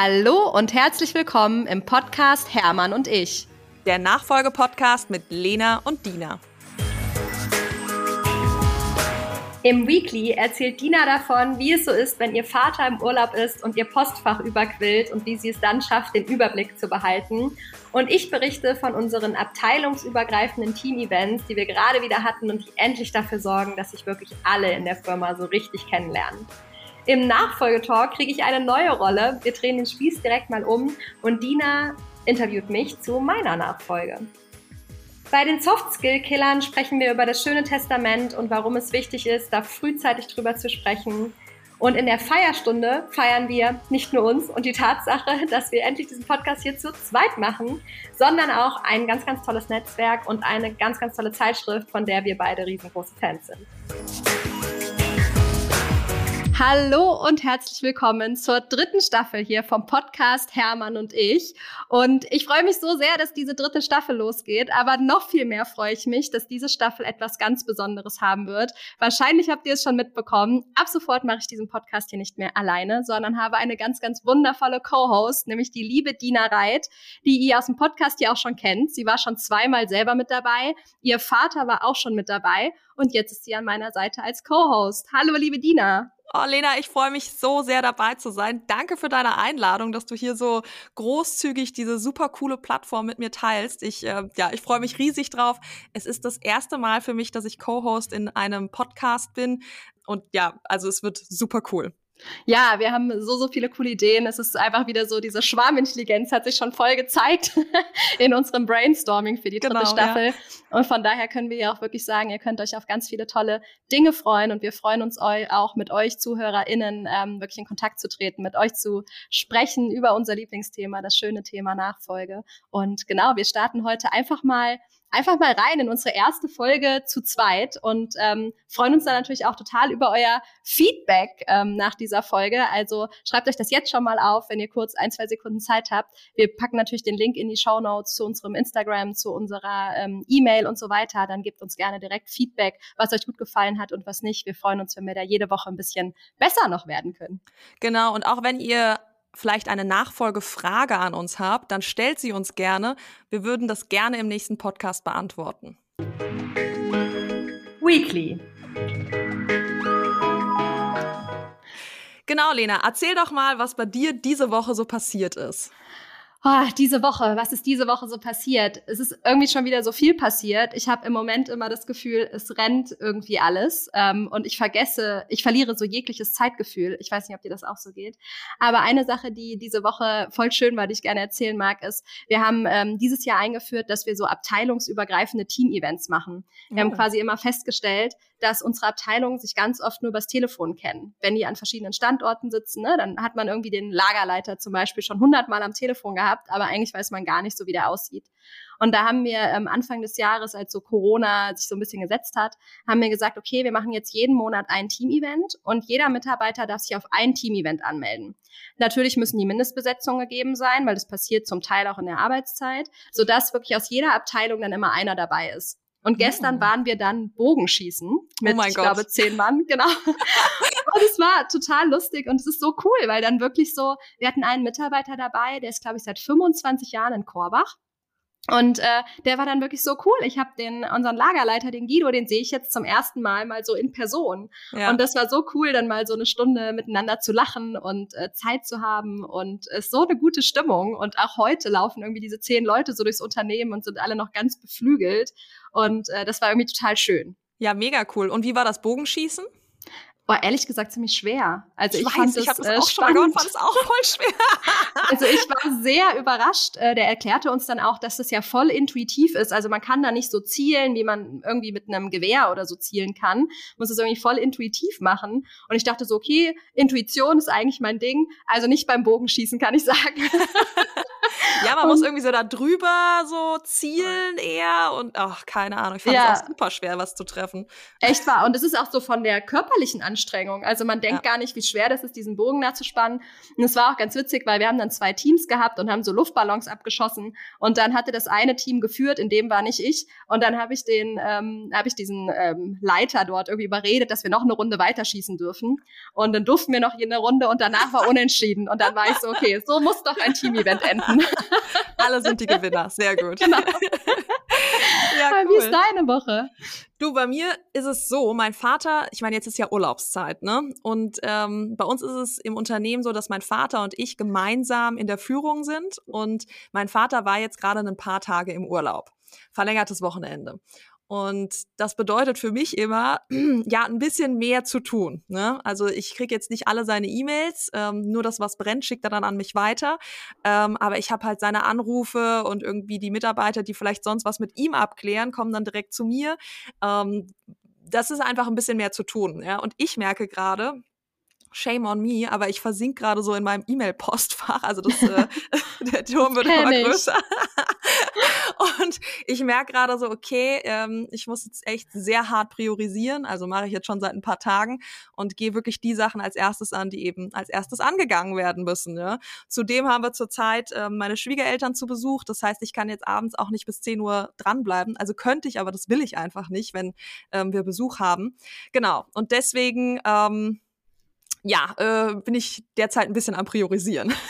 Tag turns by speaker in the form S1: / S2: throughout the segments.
S1: Hallo und herzlich willkommen im Podcast Hermann und ich.
S2: Der Nachfolgepodcast mit Lena und Dina.
S1: Im Weekly erzählt Dina davon, wie es so ist, wenn ihr Vater im Urlaub ist und ihr Postfach überquillt und wie sie es dann schafft, den Überblick zu behalten. Und ich berichte von unseren abteilungsübergreifenden Team-Events, die wir gerade wieder hatten und die endlich dafür sorgen, dass sich wirklich alle in der Firma so richtig kennenlernen. Im Nachfolgetalk kriege ich eine neue Rolle. Wir drehen den Spieß direkt mal um und Dina interviewt mich zu meiner Nachfolge. Bei den Soft-Skill-Killern sprechen wir über das schöne Testament und warum es wichtig ist, da frühzeitig drüber zu sprechen. Und in der Feierstunde feiern wir nicht nur uns und die Tatsache, dass wir endlich diesen Podcast hier zu zweit machen, sondern auch ein ganz, ganz tolles Netzwerk und eine ganz, ganz tolle Zeitschrift, von der wir beide riesengroße Fans sind. Hallo und herzlich willkommen zur dritten Staffel hier vom Podcast Hermann und ich. Und ich freue mich so sehr, dass diese dritte Staffel losgeht, aber noch viel mehr freue ich mich, dass diese Staffel etwas ganz Besonderes haben wird. Wahrscheinlich habt ihr es schon mitbekommen. Ab sofort mache ich diesen Podcast hier nicht mehr alleine, sondern habe eine ganz, ganz wundervolle Co-Host, nämlich die liebe Dina Reit, die ihr aus dem Podcast ja auch schon kennt. Sie war schon zweimal selber mit dabei. Ihr Vater war auch schon mit dabei und jetzt ist sie an meiner Seite als Co-Host. Hallo, liebe Dina.
S2: Oh, Lena, ich freue mich so sehr dabei zu sein. Danke für deine Einladung, dass du hier so großzügig diese super coole Plattform mit mir teilst. Ich, äh, ja, ich freue mich riesig drauf. Es ist das erste Mal für mich, dass ich Co-Host in einem Podcast bin. Und ja, also es wird super cool.
S1: Ja, wir haben so, so viele coole Ideen. Es ist einfach wieder so, diese Schwarmintelligenz hat sich schon voll gezeigt in unserem Brainstorming für die dritte genau, Staffel. Ja. Und von daher können wir ja auch wirklich sagen, ihr könnt euch auf ganz viele tolle Dinge freuen und wir freuen uns auch mit euch ZuhörerInnen ähm, wirklich in Kontakt zu treten, mit euch zu sprechen über unser Lieblingsthema, das schöne Thema Nachfolge. Und genau, wir starten heute einfach mal einfach mal rein in unsere erste Folge zu zweit und ähm, freuen uns dann natürlich auch total über euer Feedback ähm, nach dieser Folge. Also schreibt euch das jetzt schon mal auf, wenn ihr kurz ein, zwei Sekunden Zeit habt. Wir packen natürlich den Link in die Show Notes zu unserem Instagram, zu unserer ähm, E-Mail und so weiter. Dann gebt uns gerne direkt Feedback, was euch gut gefallen hat und was nicht. Wir freuen uns, wenn wir da jede Woche ein bisschen besser noch werden können.
S2: Genau, und auch wenn ihr vielleicht eine Nachfolgefrage an uns habt, dann stellt sie uns gerne. Wir würden das gerne im nächsten Podcast beantworten.
S1: Weekly.
S2: Genau, Lena, erzähl doch mal, was bei dir diese Woche so passiert ist
S1: oh, diese Woche, was ist diese Woche so passiert? Es ist irgendwie schon wieder so viel passiert. Ich habe im Moment immer das Gefühl, es rennt irgendwie alles ähm, und ich vergesse, ich verliere so jegliches Zeitgefühl. Ich weiß nicht, ob dir das auch so geht. Aber eine Sache, die diese Woche voll schön war, die ich gerne erzählen mag, ist, wir haben ähm, dieses Jahr eingeführt, dass wir so abteilungsübergreifende Team-Events machen. Wir oh. haben quasi immer festgestellt, dass unsere Abteilungen sich ganz oft nur übers Telefon kennen. Wenn die an verschiedenen Standorten sitzen, ne, dann hat man irgendwie den Lagerleiter zum Beispiel schon hundertmal am Telefon gehabt, aber eigentlich weiß man gar nicht so, wie der aussieht. Und da haben wir ähm, Anfang des Jahres, als so Corona sich so ein bisschen gesetzt hat, haben wir gesagt, okay, wir machen jetzt jeden Monat ein Team-Event und jeder Mitarbeiter darf sich auf ein Team-Event anmelden. Natürlich müssen die Mindestbesetzungen gegeben sein, weil das passiert zum Teil auch in der Arbeitszeit, sodass wirklich aus jeder Abteilung dann immer einer dabei ist. Und oh. gestern oh. waren wir dann Bogenschießen mit, oh ich Gott. glaube, zehn Mann, genau. und es war total lustig und es ist so cool, weil dann wirklich so, wir hatten einen Mitarbeiter dabei, der ist, glaube ich, seit 25 Jahren in Korbach und äh, der war dann wirklich so cool. Ich habe den unseren Lagerleiter, den Guido, den sehe ich jetzt zum ersten Mal mal so in Person. Ja. Und das war so cool, dann mal so eine Stunde miteinander zu lachen und äh, Zeit zu haben und es ist so eine gute Stimmung. Und auch heute laufen irgendwie diese zehn Leute so durchs Unternehmen und sind alle noch ganz beflügelt. Und äh, das war irgendwie total schön.
S2: Ja, mega cool. Und wie war das Bogenschießen?
S1: War ehrlich gesagt ziemlich schwer. Also
S2: ich,
S1: ich
S2: fand ich habe es äh, auch spannend. schon fand es auch voll schwer.
S1: also ich war sehr überrascht. Äh, der erklärte uns dann auch, dass das ja voll intuitiv ist. Also man kann da nicht so zielen, wie man irgendwie mit einem Gewehr oder so zielen kann. Man muss es irgendwie voll intuitiv machen. Und ich dachte so, okay, Intuition ist eigentlich mein Ding. Also nicht beim Bogenschießen, kann ich sagen.
S2: Ja, man und, muss irgendwie so da drüber so zielen eher und ach, keine Ahnung. Ich fand es ja, auch super schwer, was zu treffen.
S1: Echt wahr. Und es ist auch so von der körperlichen Anstrengung. Also man denkt ja. gar nicht, wie schwer das ist, diesen Bogen da zu spannen. Und es war auch ganz witzig, weil wir haben dann zwei Teams gehabt und haben so Luftballons abgeschossen. Und dann hatte das eine Team geführt, in dem war nicht ich. Und dann habe ich den, ähm, habe ich diesen ähm, Leiter dort irgendwie überredet, dass wir noch eine Runde weiterschießen dürfen. Und dann durften wir noch eine Runde und danach war unentschieden. Und dann war ich so, okay, so muss doch ein Team-Event enden.
S2: Alle sind die Gewinner. Sehr gut.
S1: Genau. ja, cool. Wie ist deine Woche?
S2: Du, bei mir ist es so, mein Vater, ich meine, jetzt ist ja Urlaubszeit, ne? Und ähm, bei uns ist es im Unternehmen so, dass mein Vater und ich gemeinsam in der Führung sind. Und mein Vater war jetzt gerade ein paar Tage im Urlaub. Verlängertes Wochenende. Und das bedeutet für mich immer, ja, ein bisschen mehr zu tun. Ne? Also ich kriege jetzt nicht alle seine E-Mails, ähm, nur das, was brennt, schickt er dann an mich weiter. Ähm, aber ich habe halt seine Anrufe und irgendwie die Mitarbeiter, die vielleicht sonst was mit ihm abklären, kommen dann direkt zu mir. Ähm, das ist einfach ein bisschen mehr zu tun. Ja? Und ich merke gerade, Shame on me, aber ich versink gerade so in meinem E-Mail-Postfach. Also das, äh, der Turm wird immer größer. Und ich merke gerade so, okay, ähm, ich muss jetzt echt sehr hart priorisieren. Also mache ich jetzt schon seit ein paar Tagen und gehe wirklich die Sachen als erstes an, die eben als erstes angegangen werden müssen. Ja? Zudem haben wir zurzeit ähm, meine Schwiegereltern zu Besuch. Das heißt, ich kann jetzt abends auch nicht bis 10 Uhr dranbleiben. Also könnte ich, aber das will ich einfach nicht, wenn ähm, wir Besuch haben. Genau. Und deswegen ähm, ja, äh, bin ich derzeit ein bisschen am Priorisieren.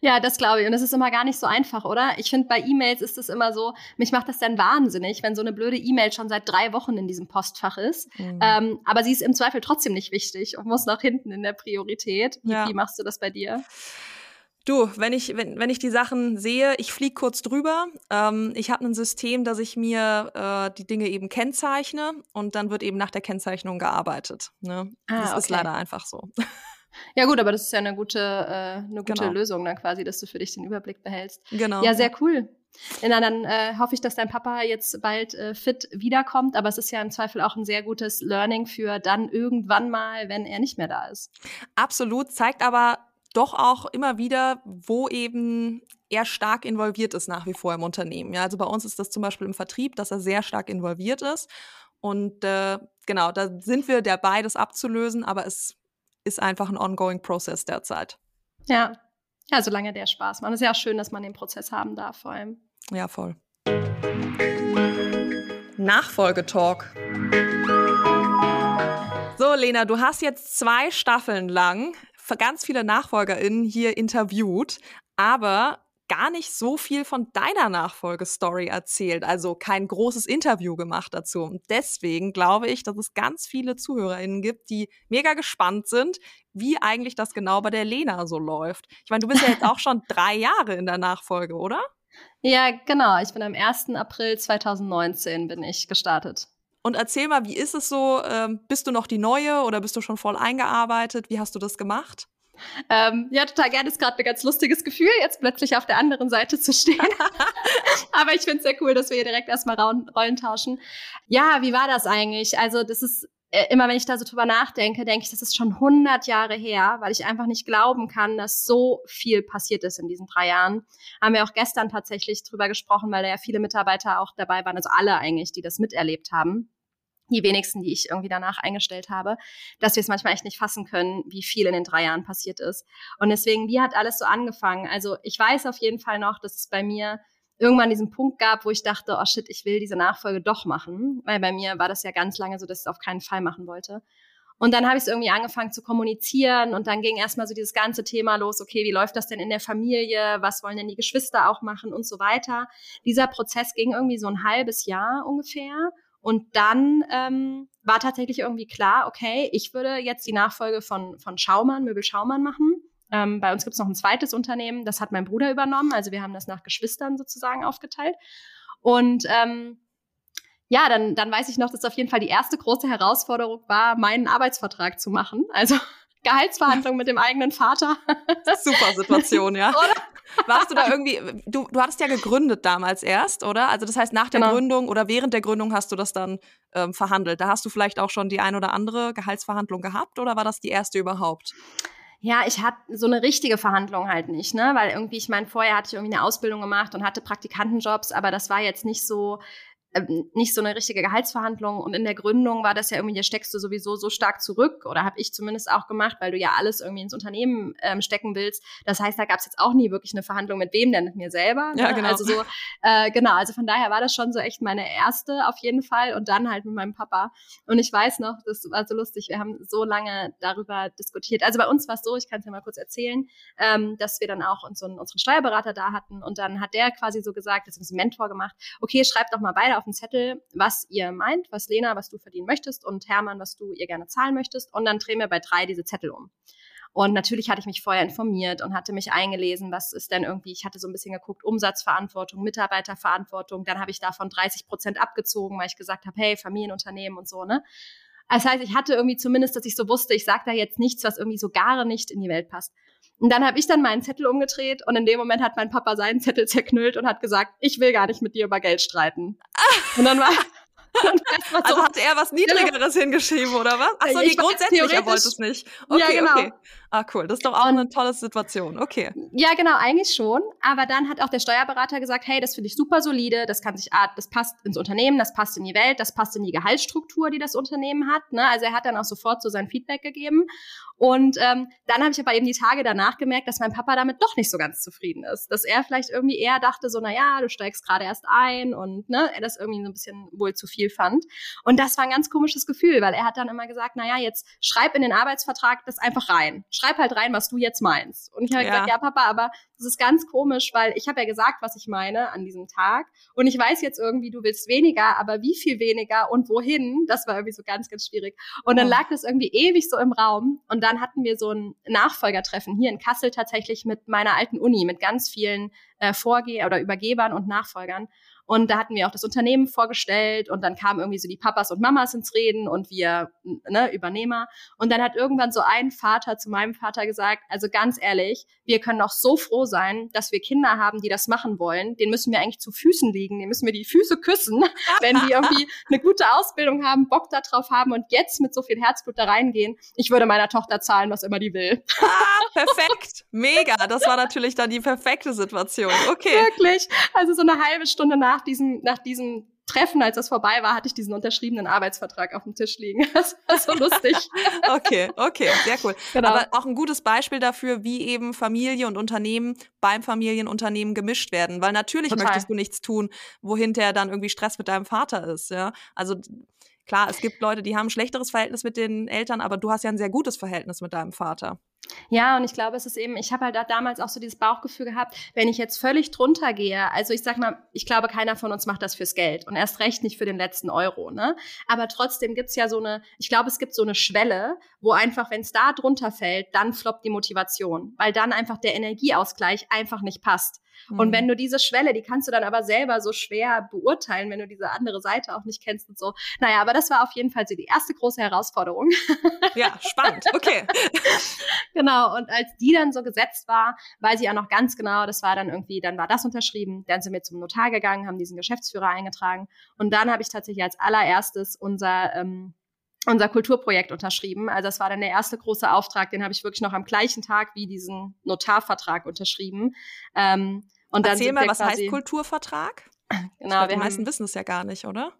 S1: Ja, das glaube ich. Und das ist immer gar nicht so einfach, oder? Ich finde, bei E-Mails ist es immer so, mich macht das dann wahnsinnig, wenn so eine blöde E-Mail schon seit drei Wochen in diesem Postfach ist. Mhm. Ähm, aber sie ist im Zweifel trotzdem nicht wichtig und muss nach hinten in der Priorität. Wie, ja. wie machst du das bei dir?
S2: Du, wenn ich, wenn, wenn ich die Sachen sehe, ich fliege kurz drüber. Ähm, ich habe ein System, dass ich mir äh, die Dinge eben kennzeichne und dann wird eben nach der Kennzeichnung gearbeitet. Ne? Ah, das okay. ist leider einfach so.
S1: Ja gut, aber das ist ja eine gute, äh, eine gute genau. Lösung dann quasi, dass du für dich den Überblick behältst.
S2: Genau.
S1: Ja, sehr cool. Na, dann äh, hoffe ich, dass dein Papa jetzt bald äh, fit wiederkommt, aber es ist ja im Zweifel auch ein sehr gutes Learning für dann irgendwann mal, wenn er nicht mehr da ist.
S2: Absolut, zeigt aber doch auch immer wieder, wo eben er stark involviert ist nach wie vor im Unternehmen. Ja, also bei uns ist das zum Beispiel im Vertrieb, dass er sehr stark involviert ist. Und äh, genau, da sind wir dabei, das abzulösen, aber es ist einfach ein ongoing Process derzeit.
S1: Ja, ja, solange der Spaß macht. Es ist ja auch schön, dass man den Prozess haben darf, vor allem.
S2: Ja, voll. Nachfolgetalk. So, Lena, du hast jetzt zwei Staffeln lang ganz viele NachfolgerInnen hier interviewt, aber gar nicht so viel von deiner Nachfolgestory erzählt, also kein großes Interview gemacht dazu. Und deswegen glaube ich, dass es ganz viele ZuhörerInnen gibt, die mega gespannt sind, wie eigentlich das genau bei der Lena so läuft. Ich meine, du bist ja jetzt auch schon drei Jahre in der Nachfolge, oder?
S1: Ja, genau. Ich bin am 1. April 2019 bin ich gestartet.
S2: Und erzähl mal, wie ist es so? Ähm, bist du noch die Neue oder bist du schon voll eingearbeitet? Wie hast du das gemacht?
S1: Ähm, ja, total gerne. Ist gerade ein ganz lustiges Gefühl, jetzt plötzlich auf der anderen Seite zu stehen. Aber ich finde es sehr cool, dass wir hier direkt erstmal Rollen tauschen. Ja, wie war das eigentlich? Also, das ist äh, immer, wenn ich da so drüber nachdenke, denke ich, das ist schon 100 Jahre her, weil ich einfach nicht glauben kann, dass so viel passiert ist in diesen drei Jahren. Haben wir auch gestern tatsächlich drüber gesprochen, weil da ja viele Mitarbeiter auch dabei waren, also alle eigentlich, die das miterlebt haben die wenigsten, die ich irgendwie danach eingestellt habe, dass wir es manchmal echt nicht fassen können, wie viel in den drei Jahren passiert ist. Und deswegen, wie hat alles so angefangen? Also ich weiß auf jeden Fall noch, dass es bei mir irgendwann diesen Punkt gab, wo ich dachte, oh shit, ich will diese Nachfolge doch machen, weil bei mir war das ja ganz lange so, dass ich es auf keinen Fall machen wollte. Und dann habe ich es irgendwie angefangen zu kommunizieren und dann ging erstmal so dieses ganze Thema los, okay, wie läuft das denn in der Familie, was wollen denn die Geschwister auch machen und so weiter. Dieser Prozess ging irgendwie so ein halbes Jahr ungefähr und dann ähm, war tatsächlich irgendwie klar, okay, ich würde jetzt die Nachfolge von, von Schaumann, Möbel Schaumann machen. Ähm, bei uns gibt es noch ein zweites Unternehmen, das hat mein Bruder übernommen. Also wir haben das nach Geschwistern sozusagen aufgeteilt. Und ähm, ja, dann, dann weiß ich noch, dass auf jeden Fall die erste große Herausforderung war, meinen Arbeitsvertrag zu machen. Also Gehaltsverhandlung mit dem eigenen Vater.
S2: Super Situation, ja. Oder? Warst du da irgendwie, du, du hattest ja gegründet damals erst, oder? Also das heißt, nach der genau. Gründung oder während der Gründung hast du das dann ähm, verhandelt. Da hast du vielleicht auch schon die ein oder andere Gehaltsverhandlung gehabt oder war das die erste überhaupt?
S1: Ja, ich hatte so eine richtige Verhandlung halt nicht, ne? Weil irgendwie, ich meine, vorher hatte ich irgendwie eine Ausbildung gemacht und hatte Praktikantenjobs, aber das war jetzt nicht so, nicht so eine richtige Gehaltsverhandlung. Und in der Gründung war das ja irgendwie, da steckst du sowieso so stark zurück oder habe ich zumindest auch gemacht, weil du ja alles irgendwie ins Unternehmen ähm, stecken willst. Das heißt, da gab es jetzt auch nie wirklich eine Verhandlung mit wem denn mit mir selber. Ne?
S2: Ja, genau.
S1: Also so, äh, genau, also von daher war das schon so echt meine erste auf jeden Fall und dann halt mit meinem Papa. Und ich weiß noch, das war so lustig, wir haben so lange darüber diskutiert. Also bei uns war es so, ich kann es ja mal kurz erzählen, ähm, dass wir dann auch unseren, unseren Steuerberater da hatten und dann hat der quasi so gesagt, das ist ein Mentor gemacht, okay, schreibt doch mal beide auf einen Zettel, was ihr meint, was Lena, was du verdienen möchtest und Hermann, was du ihr gerne zahlen möchtest. Und dann drehen wir bei drei diese Zettel um. Und natürlich hatte ich mich vorher informiert und hatte mich eingelesen, was ist denn irgendwie, ich hatte so ein bisschen geguckt, Umsatzverantwortung, Mitarbeiterverantwortung, dann habe ich davon 30 Prozent abgezogen, weil ich gesagt habe, hey, Familienunternehmen und so, ne? Das heißt, ich hatte irgendwie zumindest, dass ich so wusste, ich sage da jetzt nichts, was irgendwie so gar nicht in die Welt passt. Und dann habe ich dann meinen Zettel umgedreht und in dem Moment hat mein Papa seinen Zettel zerknüllt und hat gesagt, ich will gar nicht mit dir über Geld streiten. Und dann war,
S2: so, also hat er was Niedrigeres genau. hingeschrieben, oder was? Achso, nee, grundsätzlich, er wollte es nicht. Okay, ja, genau. okay. Ah, cool. Das ist doch auch eine tolle Situation. Okay.
S1: Ja, genau, eigentlich schon. Aber dann hat auch der Steuerberater gesagt, hey, das finde ich super solide, das kann sich, das passt ins Unternehmen, das passt in die Welt, das passt in die Gehaltsstruktur, die das Unternehmen hat. Ne? Also er hat dann auch sofort so sein Feedback gegeben. Und ähm, dann habe ich aber eben die Tage danach gemerkt, dass mein Papa damit doch nicht so ganz zufrieden ist. Dass er vielleicht irgendwie eher dachte, so, na ja, du steigst gerade erst ein und ne, er das irgendwie so ein bisschen wohl zu viel fand. Und das war ein ganz komisches Gefühl, weil er hat dann immer gesagt, na ja, jetzt schreib in den Arbeitsvertrag das einfach rein. Schreib halt rein, was du jetzt meinst. Und ich habe ja. gesagt, ja, Papa, aber das ist ganz komisch, weil ich habe ja gesagt, was ich meine an diesem Tag. Und ich weiß jetzt irgendwie, du willst weniger, aber wie viel weniger und wohin? Das war irgendwie so ganz, ganz schwierig. Und dann lag das irgendwie ewig so im Raum. Und dann hatten wir so ein Nachfolgertreffen hier in Kassel tatsächlich mit meiner alten Uni, mit ganz vielen äh, Vorgeh- oder Übergebern und Nachfolgern. Und da hatten wir auch das Unternehmen vorgestellt und dann kamen irgendwie so die Papas und Mamas ins Reden und wir ne, Übernehmer. Und dann hat irgendwann so ein Vater zu meinem Vater gesagt, also ganz ehrlich, wir können auch so froh sein, dass wir Kinder haben, die das machen wollen. Den müssen wir eigentlich zu Füßen liegen, den müssen wir die Füße küssen, wenn die irgendwie eine gute Ausbildung haben, Bock darauf haben und jetzt mit so viel Herzblut da reingehen. Ich würde meiner Tochter zahlen, was immer die will.
S2: Ah, perfekt. Mega. Das war natürlich dann die perfekte Situation. Okay.
S1: Wirklich. Also so eine halbe Stunde nach diesem, nach diesem Treffen, als das vorbei war, hatte ich diesen unterschriebenen Arbeitsvertrag auf dem Tisch liegen. Das war so lustig.
S2: okay, okay, sehr cool. Genau. Aber auch ein gutes Beispiel dafür, wie eben Familie und Unternehmen beim Familienunternehmen gemischt werden. Weil natürlich Total. möchtest du nichts tun, wo hinterher dann irgendwie Stress mit deinem Vater ist. Ja, also klar, es gibt Leute, die haben ein schlechteres Verhältnis mit den Eltern, aber du hast ja ein sehr gutes Verhältnis mit deinem Vater.
S1: Ja, und ich glaube, es ist eben, ich habe halt da damals auch so dieses Bauchgefühl gehabt, wenn ich jetzt völlig drunter gehe, also ich sag mal, ich glaube, keiner von uns macht das fürs Geld und erst recht nicht für den letzten Euro, ne? Aber trotzdem gibt's ja so eine, ich glaube, es gibt so eine Schwelle, wo einfach, wenn es da drunter fällt, dann floppt die Motivation, weil dann einfach der Energieausgleich einfach nicht passt. Mhm. Und wenn mhm. du diese Schwelle, die kannst du dann aber selber so schwer beurteilen, wenn du diese andere Seite auch nicht kennst und so. Naja, aber das war auf jeden Fall so die erste große Herausforderung.
S2: Ja, spannend. Okay.
S1: genau. Und als die dann so gesetzt war, weiß ich auch noch ganz genau, das war dann irgendwie, dann war das unterschrieben. Dann sind wir zum Notar gegangen, haben diesen Geschäftsführer eingetragen. Und dann habe ich tatsächlich als allererstes unser ähm, unser Kulturprojekt unterschrieben. Also das war dann der erste große Auftrag, den habe ich wirklich noch am gleichen Tag wie diesen Notarvertrag unterschrieben.
S2: Ähm, und Erzähl dann mal, was heißt Kulturvertrag?
S1: Genau,
S2: glaub, die meisten wissen es ja gar nicht, oder?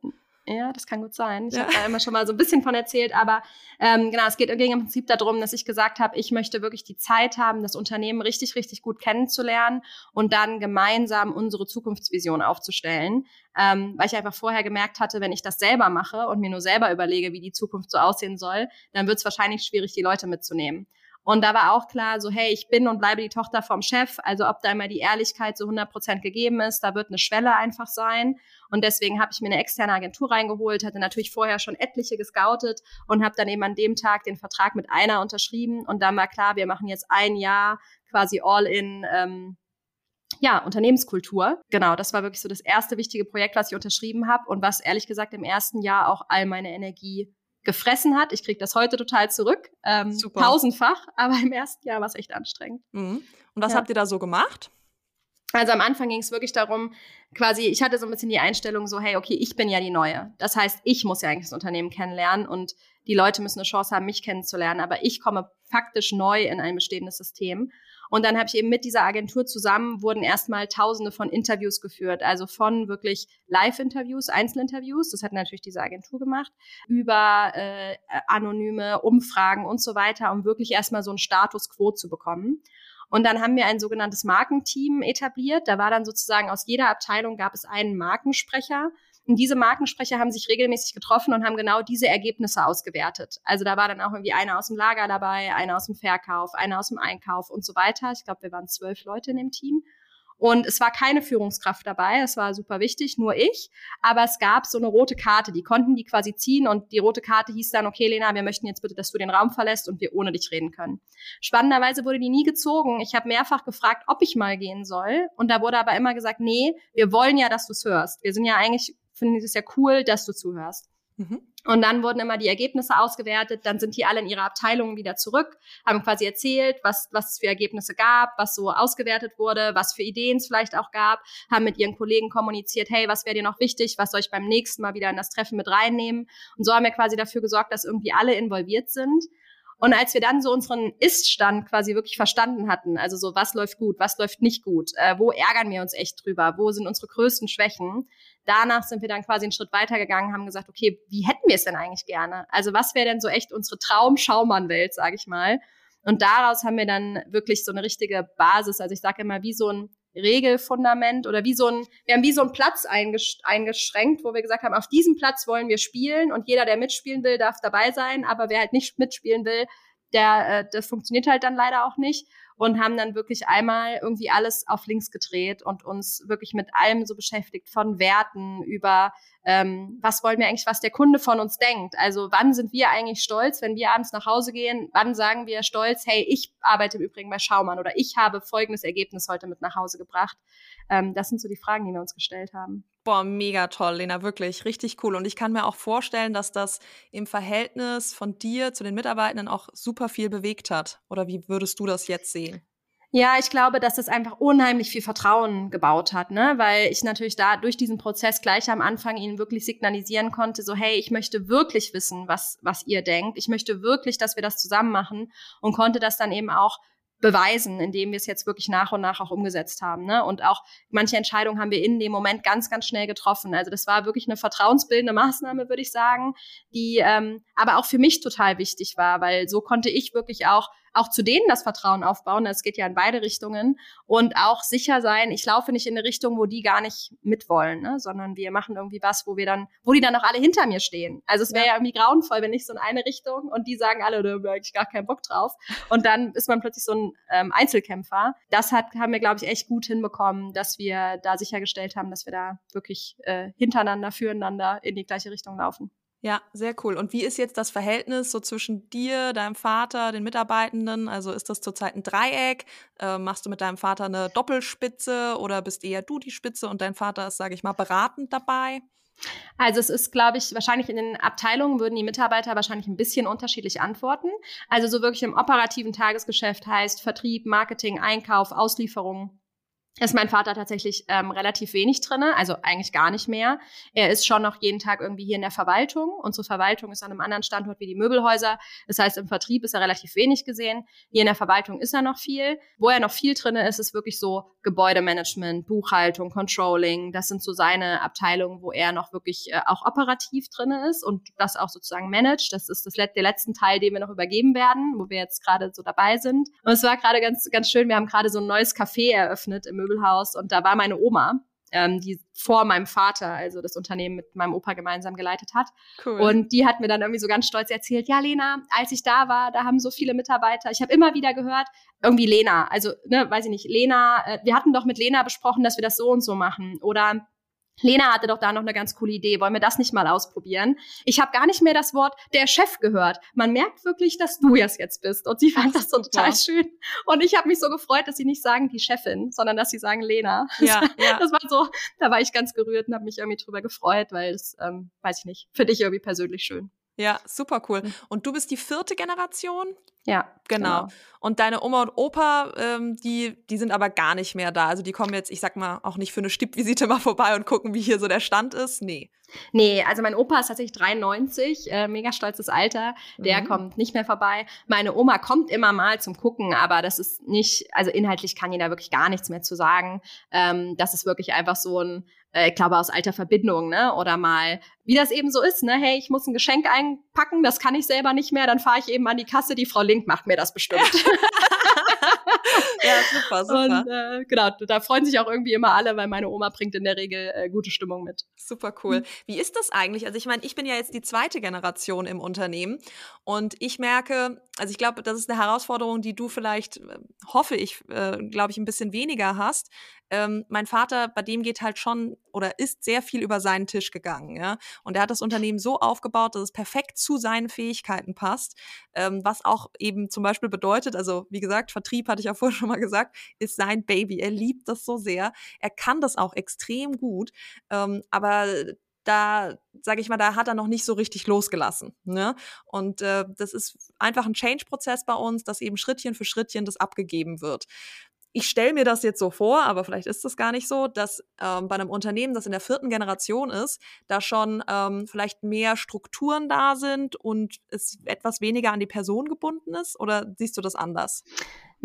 S1: Ja, das kann gut sein. Ich ja. habe da immer schon mal so ein bisschen von erzählt, aber ähm, genau, es geht ging im Prinzip darum, dass ich gesagt habe, ich möchte wirklich die Zeit haben, das Unternehmen richtig, richtig gut kennenzulernen und dann gemeinsam unsere Zukunftsvision aufzustellen. Ähm, weil ich einfach vorher gemerkt hatte, wenn ich das selber mache und mir nur selber überlege, wie die Zukunft so aussehen soll, dann wird es wahrscheinlich schwierig, die Leute mitzunehmen. Und da war auch klar, so hey, ich bin und bleibe die Tochter vom Chef. Also ob da immer die Ehrlichkeit so 100 Prozent gegeben ist, da wird eine Schwelle einfach sein. Und deswegen habe ich mir eine externe Agentur reingeholt, hatte natürlich vorher schon etliche gescoutet und habe dann eben an dem Tag den Vertrag mit einer unterschrieben. Und dann war klar, wir machen jetzt ein Jahr quasi all in. Ähm, ja, Unternehmenskultur. Genau, das war wirklich so das erste wichtige Projekt, was ich unterschrieben habe und was ehrlich gesagt im ersten Jahr auch all meine Energie gefressen hat. Ich kriege das heute total zurück, ähm, tausendfach, aber im ersten Jahr war es echt anstrengend.
S2: Mhm. Und was ja. habt ihr da so gemacht?
S1: Also am Anfang ging es wirklich darum, quasi, ich hatte so ein bisschen die Einstellung so, hey, okay, ich bin ja die Neue. Das heißt, ich muss ja eigentlich das Unternehmen kennenlernen und die Leute müssen eine Chance haben, mich kennenzulernen. Aber ich komme faktisch neu in ein bestehendes System. Und dann habe ich eben mit dieser Agentur zusammen, wurden erstmal tausende von Interviews geführt. Also von wirklich Live-Interviews, Einzelinterviews, das hat natürlich diese Agentur gemacht, über äh, anonyme Umfragen und so weiter, um wirklich erstmal so einen Status quo zu bekommen. Und dann haben wir ein sogenanntes Markenteam etabliert. Da war dann sozusagen aus jeder Abteilung gab es einen Markensprecher. Und diese Markensprecher haben sich regelmäßig getroffen und haben genau diese Ergebnisse ausgewertet. Also da war dann auch irgendwie einer aus dem Lager dabei, einer aus dem Verkauf, einer aus dem Einkauf und so weiter. Ich glaube, wir waren zwölf Leute in dem Team. Und es war keine Führungskraft dabei, es war super wichtig, nur ich. Aber es gab so eine rote Karte, die konnten die quasi ziehen und die rote Karte hieß dann, okay, Lena, wir möchten jetzt bitte, dass du den Raum verlässt und wir ohne dich reden können. Spannenderweise wurde die nie gezogen. Ich habe mehrfach gefragt, ob ich mal gehen soll. Und da wurde aber immer gesagt, nee, wir wollen ja, dass du es hörst. Wir sind ja eigentlich, finden es ja cool, dass du zuhörst. Mhm. Und dann wurden immer die Ergebnisse ausgewertet, dann sind die alle in ihre Abteilungen wieder zurück, haben quasi erzählt, was, was es für Ergebnisse gab, was so ausgewertet wurde, was für Ideen es vielleicht auch gab, haben mit ihren Kollegen kommuniziert, hey, was wäre dir noch wichtig, was soll ich beim nächsten Mal wieder in das Treffen mit reinnehmen? Und so haben wir quasi dafür gesorgt, dass irgendwie alle involviert sind. Und als wir dann so unseren Ist-Stand quasi wirklich verstanden hatten, also so, was läuft gut, was läuft nicht gut, äh, wo ärgern wir uns echt drüber, wo sind unsere größten Schwächen, danach sind wir dann quasi einen Schritt weitergegangen, haben gesagt, okay, wie hätten wir es denn eigentlich gerne? Also was wäre denn so echt unsere Traum-Schaumann-Welt, sage ich mal. Und daraus haben wir dann wirklich so eine richtige Basis, also ich sage immer, wie so ein Regelfundament oder wie so ein, wir haben wie so einen Platz eingeschränkt, wo wir gesagt haben, auf diesem Platz wollen wir spielen und jeder, der mitspielen will, darf dabei sein, aber wer halt nicht mitspielen will, der, äh, das funktioniert halt dann leider auch nicht und haben dann wirklich einmal irgendwie alles auf links gedreht und uns wirklich mit allem so beschäftigt, von Werten über ähm, was wollen wir eigentlich, was der Kunde von uns denkt. Also wann sind wir eigentlich stolz, wenn wir abends nach Hause gehen, wann sagen wir stolz, hey, ich arbeite im Übrigen bei Schaumann oder ich habe folgendes Ergebnis heute mit nach Hause gebracht. Ähm, das sind so die Fragen, die wir uns gestellt haben.
S2: Boah, mega toll, Lena, wirklich richtig cool. Und ich kann mir auch vorstellen, dass das im Verhältnis von dir zu den Mitarbeitenden auch super viel bewegt hat. Oder wie würdest du das jetzt sehen?
S1: Ja, ich glaube, dass es einfach unheimlich viel Vertrauen gebaut hat, ne? Weil ich natürlich da durch diesen Prozess gleich am Anfang ihnen wirklich signalisieren konnte, so hey, ich möchte wirklich wissen, was was ihr denkt. Ich möchte wirklich, dass wir das zusammen machen und konnte das dann eben auch beweisen, indem wir es jetzt wirklich nach und nach auch umgesetzt haben. Ne? Und auch manche Entscheidungen haben wir in dem Moment ganz, ganz schnell getroffen. Also das war wirklich eine vertrauensbildende Maßnahme, würde ich sagen, die ähm, aber auch für mich total wichtig war, weil so konnte ich wirklich auch auch zu denen das Vertrauen aufbauen. Es geht ja in beide Richtungen und auch sicher sein. Ich laufe nicht in eine Richtung, wo die gar nicht mitwollen, ne? sondern wir machen irgendwie was, wo wir dann, wo die dann auch alle hinter mir stehen. Also es wäre ja. ja. irgendwie grauenvoll, wenn ich so in eine Richtung und die sagen alle, da habe eigentlich gar keinen Bock drauf. Und dann ist man plötzlich so ein ähm, Einzelkämpfer. Das hat, haben wir, glaube ich, echt gut hinbekommen, dass wir da sichergestellt haben, dass wir da wirklich äh, hintereinander, füreinander in die gleiche Richtung laufen.
S2: Ja, sehr cool. Und wie ist jetzt das Verhältnis so zwischen dir, deinem Vater, den Mitarbeitenden? Also ist das zurzeit ein Dreieck? Äh, machst du mit deinem Vater eine Doppelspitze oder bist eher du die Spitze und dein Vater ist, sage ich mal, beratend dabei?
S1: Also es ist, glaube ich, wahrscheinlich in den Abteilungen würden die Mitarbeiter wahrscheinlich ein bisschen unterschiedlich antworten. Also so wirklich im operativen Tagesgeschäft heißt Vertrieb, Marketing, Einkauf, Auslieferung ist mein Vater tatsächlich ähm, relativ wenig drinne, also eigentlich gar nicht mehr. Er ist schon noch jeden Tag irgendwie hier in der Verwaltung. Unsere Verwaltung ist an einem anderen Standort wie die Möbelhäuser. Das heißt, im Vertrieb ist er relativ wenig gesehen. Hier in der Verwaltung ist er noch viel. Wo er noch viel drinne ist, ist wirklich so Gebäudemanagement, Buchhaltung, Controlling. Das sind so seine Abteilungen, wo er noch wirklich äh, auch operativ drinne ist und das auch sozusagen managt. Das ist das, der letzte Teil, den wir noch übergeben werden, wo wir jetzt gerade so dabei sind. Und es war gerade ganz, ganz schön. Wir haben gerade so ein neues Café eröffnet im Möbelhaus und da war meine Oma, ähm, die vor meinem Vater, also das Unternehmen mit meinem Opa gemeinsam geleitet hat. Cool. Und die hat mir dann irgendwie so ganz stolz erzählt, ja, Lena, als ich da war, da haben so viele Mitarbeiter, ich habe immer wieder gehört, irgendwie Lena, also, ne, weiß ich nicht, Lena, äh, wir hatten doch mit Lena besprochen, dass wir das so und so machen. Oder Lena hatte doch da noch eine ganz coole Idee. Wollen wir das nicht mal ausprobieren? Ich habe gar nicht mehr das Wort der Chef gehört. Man merkt wirklich, dass du es jetzt bist. Und sie fand das so total schön. Und ich habe mich so gefreut, dass sie nicht sagen die Chefin, sondern dass sie sagen Lena. Ja, ja. Das war so, da war ich ganz gerührt und habe mich irgendwie drüber gefreut, weil das, ähm, weiß ich nicht, finde ich irgendwie persönlich schön.
S2: Ja, super cool. Hm. Und du bist die vierte Generation?
S1: Ja,
S2: genau. genau. Und deine Oma und Opa, ähm, die, die sind aber gar nicht mehr da. Also die kommen jetzt, ich sag mal, auch nicht für eine Stippvisite mal vorbei und gucken, wie hier so der Stand ist. Nee.
S1: Nee, also mein Opa ist tatsächlich 93, äh, mega stolzes Alter. Der mhm. kommt nicht mehr vorbei. Meine Oma kommt immer mal zum Gucken, aber das ist nicht, also inhaltlich kann ich da wirklich gar nichts mehr zu sagen. Ähm, das ist wirklich einfach so ein äh, ich glaube aus alter Verbindung, ne? Oder mal, wie das eben so ist, ne? Hey, ich muss ein Geschenk einpacken, das kann ich selber nicht mehr, dann fahre ich eben an die Kasse, die Frau Link macht mir das bestimmt.
S2: ja, super, super.
S1: Und äh, genau, da freuen sich auch irgendwie immer alle, weil meine Oma bringt in der Regel äh, gute Stimmung mit.
S2: Super cool. Wie ist das eigentlich? Also ich meine, ich bin ja jetzt die zweite Generation im Unternehmen und ich merke, also ich glaube, das ist eine Herausforderung, die du vielleicht, äh, hoffe ich, äh, glaube ich, ein bisschen weniger hast. Ähm, mein Vater, bei dem geht halt schon oder ist sehr viel über seinen Tisch gegangen, ja. Und er hat das Unternehmen so aufgebaut, dass es perfekt zu seinen Fähigkeiten passt, ähm, was auch eben zum Beispiel bedeutet, also wie gesagt, Vertrieb hatte ich ja vorhin schon mal gesagt, ist sein Baby. Er liebt das so sehr. Er kann das auch extrem gut, ähm, aber da, sage ich mal, da hat er noch nicht so richtig losgelassen. Ne? Und äh, das ist einfach ein Change-Prozess bei uns, dass eben Schrittchen für Schrittchen das abgegeben wird ich stelle mir das jetzt so vor, aber vielleicht ist das gar nicht so, dass ähm, bei einem Unternehmen, das in der vierten Generation ist, da schon ähm, vielleicht mehr Strukturen da sind und es etwas weniger an die Person gebunden ist? Oder siehst du das anders?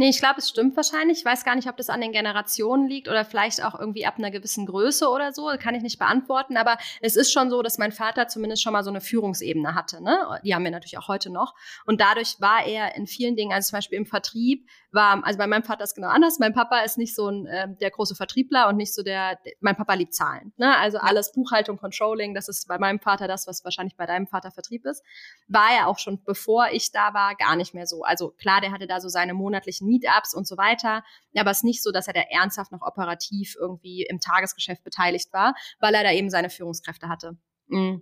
S1: Nee, ich glaube, es stimmt wahrscheinlich. Ich weiß gar nicht, ob das an den Generationen liegt oder vielleicht auch irgendwie ab einer gewissen Größe oder so. Kann ich nicht beantworten. Aber es ist schon so, dass mein Vater zumindest schon mal so eine Führungsebene hatte. Ne? Die haben wir natürlich auch heute noch. Und dadurch war er in vielen Dingen, also zum Beispiel im Vertrieb, war, also bei meinem Vater ist genau anders. Mein Papa ist nicht so ein, äh, der große Vertriebler und nicht so der, der mein Papa liebt Zahlen. Ne? Also alles Buchhaltung, Controlling, das ist bei meinem Vater das, was wahrscheinlich bei deinem Vater Vertrieb ist. War er auch schon, bevor ich da war, gar nicht mehr so. Also klar, der hatte da so seine monatlichen Meetups und so weiter. Aber es ist nicht so, dass er da ernsthaft noch operativ irgendwie im Tagesgeschäft beteiligt war, weil er da eben seine Führungskräfte hatte. Mhm.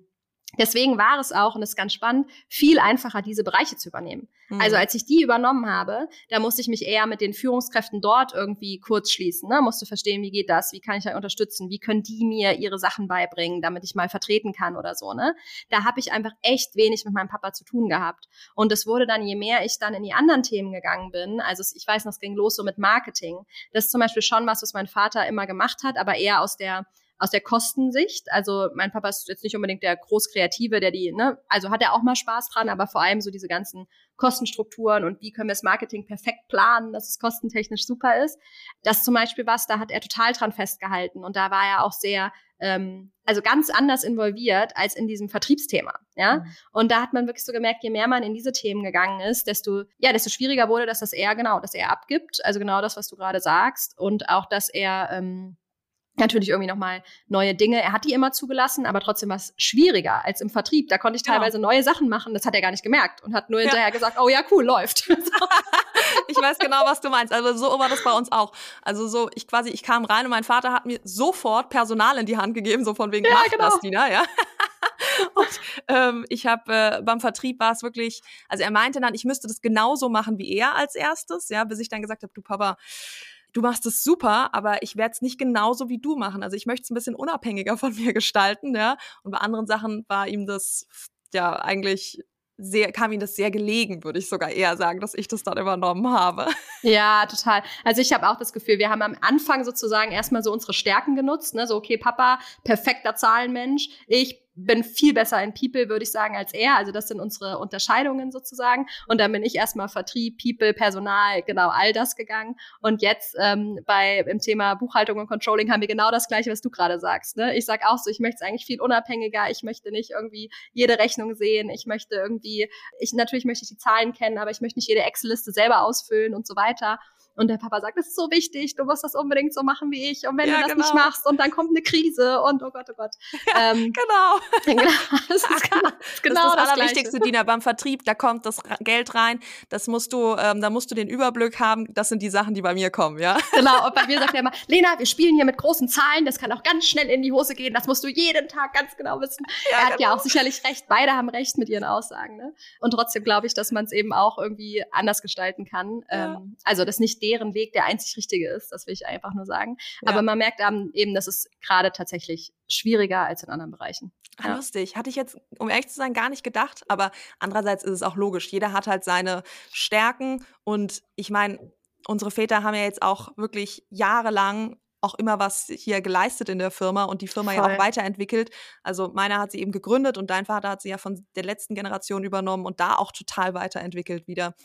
S1: Deswegen war es auch, und das ist ganz spannend, viel einfacher, diese Bereiche zu übernehmen. Mhm. Also als ich die übernommen habe, da musste ich mich eher mit den Führungskräften dort irgendwie kurz schließen. Ne? Musste verstehen, wie geht das, wie kann ich da unterstützen, wie können die mir ihre Sachen beibringen, damit ich mal vertreten kann oder so. Ne? Da habe ich einfach echt wenig mit meinem Papa zu tun gehabt. Und es wurde dann, je mehr ich dann in die anderen Themen gegangen bin, also ich weiß noch, es ging los so mit Marketing. Das ist zum Beispiel schon was, was mein Vater immer gemacht hat, aber eher aus der aus der Kostensicht. Also mein Papa ist jetzt nicht unbedingt der Großkreative, der die, ne, also hat er auch mal Spaß dran, aber vor allem so diese ganzen Kostenstrukturen und wie können wir das Marketing perfekt planen, dass es kostentechnisch super ist. Das zum Beispiel was, da hat er total dran festgehalten und da war er auch sehr ähm, also ganz anders involviert als in diesem Vertriebsthema, ja. Mhm. Und da hat man wirklich so gemerkt, je mehr man in diese Themen gegangen ist, desto ja, desto schwieriger wurde, dass das er genau, dass er abgibt, also genau das, was du gerade sagst und auch, dass er ähm, natürlich irgendwie nochmal neue Dinge. Er hat die immer zugelassen, aber trotzdem war es schwieriger als im Vertrieb. Da konnte ich genau. teilweise genau. neue Sachen machen, das hat er gar nicht gemerkt und hat nur hinterher ja. gesagt, oh ja, cool, läuft.
S2: ich weiß genau, was du meinst. Also so war das bei uns auch. Also so, ich quasi, ich kam rein und mein Vater hat mir sofort Personal in die Hand gegeben, so von wegen, ja, mach genau. das, Dina, ja. Und ähm, ich habe äh, beim Vertrieb war es wirklich, also er meinte dann, ich müsste das genauso machen wie er als erstes, ja, bis ich dann gesagt habe, du Papa, du machst es super, aber ich werde es nicht genauso wie du machen. Also ich möchte es ein bisschen unabhängiger von mir gestalten, ja. Und bei anderen Sachen war ihm das ja eigentlich sehr, kam ihm das sehr gelegen, würde ich sogar eher sagen, dass ich das dann übernommen habe.
S1: Ja, total. Also ich habe auch das Gefühl, wir haben am Anfang sozusagen erstmal so unsere Stärken genutzt, ne? So, okay, Papa, perfekter Zahlenmensch, ich bin viel besser in People, würde ich sagen, als er. Also das sind unsere Unterscheidungen sozusagen. Und dann bin ich erstmal Vertrieb, People, Personal, genau all das gegangen. Und jetzt ähm, bei im Thema Buchhaltung und Controlling haben wir genau das gleiche, was du gerade sagst. Ne? Ich sag auch so, ich möchte es eigentlich viel unabhängiger. Ich möchte nicht irgendwie jede Rechnung sehen. Ich möchte irgendwie, ich natürlich möchte ich die Zahlen kennen, aber ich möchte nicht jede Excel-Liste selber ausfüllen und so weiter. Und der Papa sagt, das ist so wichtig, du musst das unbedingt so machen wie ich. Und wenn ja, du das genau. nicht machst und dann kommt eine Krise und oh Gott, oh Gott.
S2: Ja, ähm, genau. genau. Das ist genau das, genau ist das, das Allerwichtigste, Dina, beim Vertrieb, da kommt das Geld rein, das musst du, ähm, da musst du den Überblick haben, das sind die Sachen, die bei mir kommen, ja.
S1: Genau, und bei mir sagt er immer, Lena, wir spielen hier mit großen Zahlen, das kann auch ganz schnell in die Hose gehen, das musst du jeden Tag ganz genau wissen. Ja, er hat genau. ja auch sicherlich recht, beide haben recht mit ihren Aussagen. Ne? Und trotzdem glaube ich, dass man es eben auch irgendwie anders gestalten kann. Ja. Ähm, also das nicht deren Weg der einzig richtige ist, das will ich einfach nur sagen. Ja. Aber man merkt eben, dass es gerade tatsächlich schwieriger als in anderen Bereichen.
S2: Ja. Lustig. Hatte ich jetzt, um ehrlich zu sein, gar nicht gedacht. Aber andererseits ist es auch logisch. Jeder hat halt seine Stärken. Und ich meine, unsere Väter haben ja jetzt auch wirklich jahrelang auch immer was hier geleistet in der Firma und die Firma Voll. ja auch weiterentwickelt. Also meiner hat sie eben gegründet und dein Vater hat sie ja von der letzten Generation übernommen und da auch total weiterentwickelt wieder.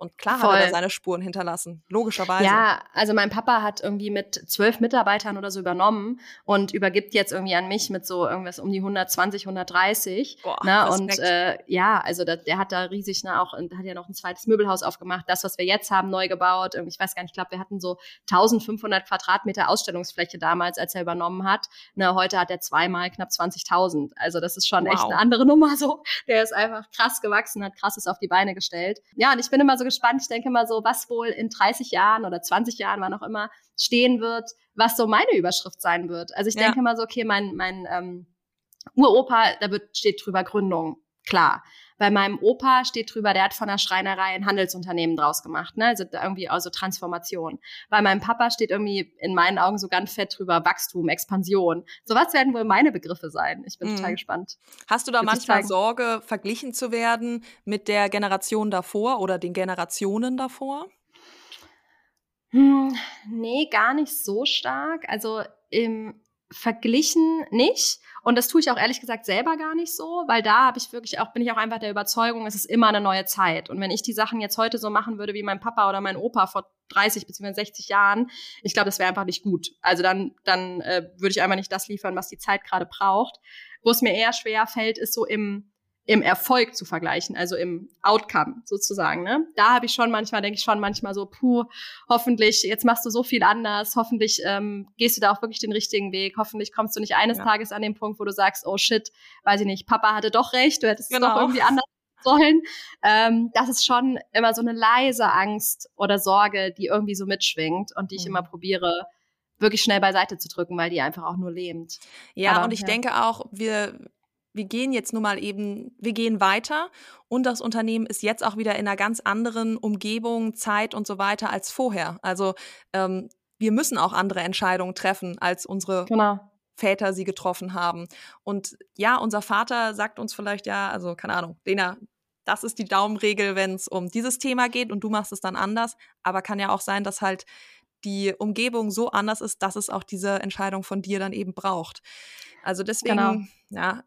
S2: Und klar Voll. hat er seine Spuren hinterlassen, logischerweise.
S1: Ja, also mein Papa hat irgendwie mit zwölf Mitarbeitern oder so übernommen und übergibt jetzt irgendwie an mich mit so irgendwas um die 120, 130. Boah, ne? Und äh, ja, also da, der hat da riesig, ne, auch hat ja noch ein zweites Möbelhaus aufgemacht. Das, was wir jetzt haben, neu gebaut. Ich weiß gar nicht, ich glaube, wir hatten so 1500 Quadratmeter Ausstellungsfläche damals, als er übernommen hat. Ne, heute hat er zweimal knapp 20.000. Also das ist schon wow. echt eine andere Nummer so. Der ist einfach krass gewachsen, hat krasses auf die Beine gestellt. Ja, und ich bin immer so gespannt. Ich denke mal so, was wohl in 30 Jahren oder 20 Jahren, wann auch immer, stehen wird, was so meine Überschrift sein wird. Also ich ja. denke mal so, okay, mein, mein ähm, Uropa, da wird, steht drüber Gründung, klar. Bei meinem Opa steht drüber, der hat von der Schreinerei ein Handelsunternehmen draus gemacht, ne? Also irgendwie also Transformation. Bei meinem Papa steht irgendwie in meinen Augen so ganz fett drüber Wachstum, Expansion. So was werden wohl meine Begriffe sein. Ich bin mhm. total gespannt.
S2: Hast du da manchmal Sorge, verglichen zu werden mit der Generation davor oder den Generationen davor?
S1: Hm, nee, gar nicht so stark. Also im verglichen nicht. Und das tue ich auch ehrlich gesagt selber gar nicht so, weil da habe ich wirklich auch, bin ich auch einfach der Überzeugung, es ist immer eine neue Zeit. Und wenn ich die Sachen jetzt heute so machen würde wie mein Papa oder mein Opa vor 30 bzw. 60 Jahren, ich glaube, das wäre einfach nicht gut. Also dann, dann äh, würde ich einfach nicht das liefern, was die Zeit gerade braucht. Wo es mir eher schwer fällt, ist so im im Erfolg zu vergleichen, also im Outcome sozusagen. Ne? Da habe ich schon manchmal, denke ich schon manchmal so, puh, hoffentlich, jetzt machst du so viel anders, hoffentlich ähm, gehst du da auch wirklich den richtigen Weg, hoffentlich kommst du nicht eines ja. Tages an den Punkt, wo du sagst, oh shit, weiß ich nicht, Papa hatte doch recht, du hättest genau. es doch genau. irgendwie anders sollen. Ähm, das ist schon immer so eine leise Angst oder Sorge, die irgendwie so mitschwingt und die ich mhm. immer probiere, wirklich schnell beiseite zu drücken, weil die einfach auch nur lähmt.
S2: Ja, Aber, und ich ja. denke auch, wir wir gehen jetzt nun mal eben, wir gehen weiter und das Unternehmen ist jetzt auch wieder in einer ganz anderen Umgebung, Zeit und so weiter als vorher. Also ähm, wir müssen auch andere Entscheidungen treffen, als unsere genau. Väter sie getroffen haben. Und ja, unser Vater sagt uns vielleicht ja, also keine Ahnung, Lena, das ist die Daumenregel, wenn es um dieses Thema geht und du machst es dann anders. Aber kann ja auch sein, dass halt die Umgebung so anders ist, dass es auch diese Entscheidung von dir dann eben braucht. Also deswegen, genau. ja,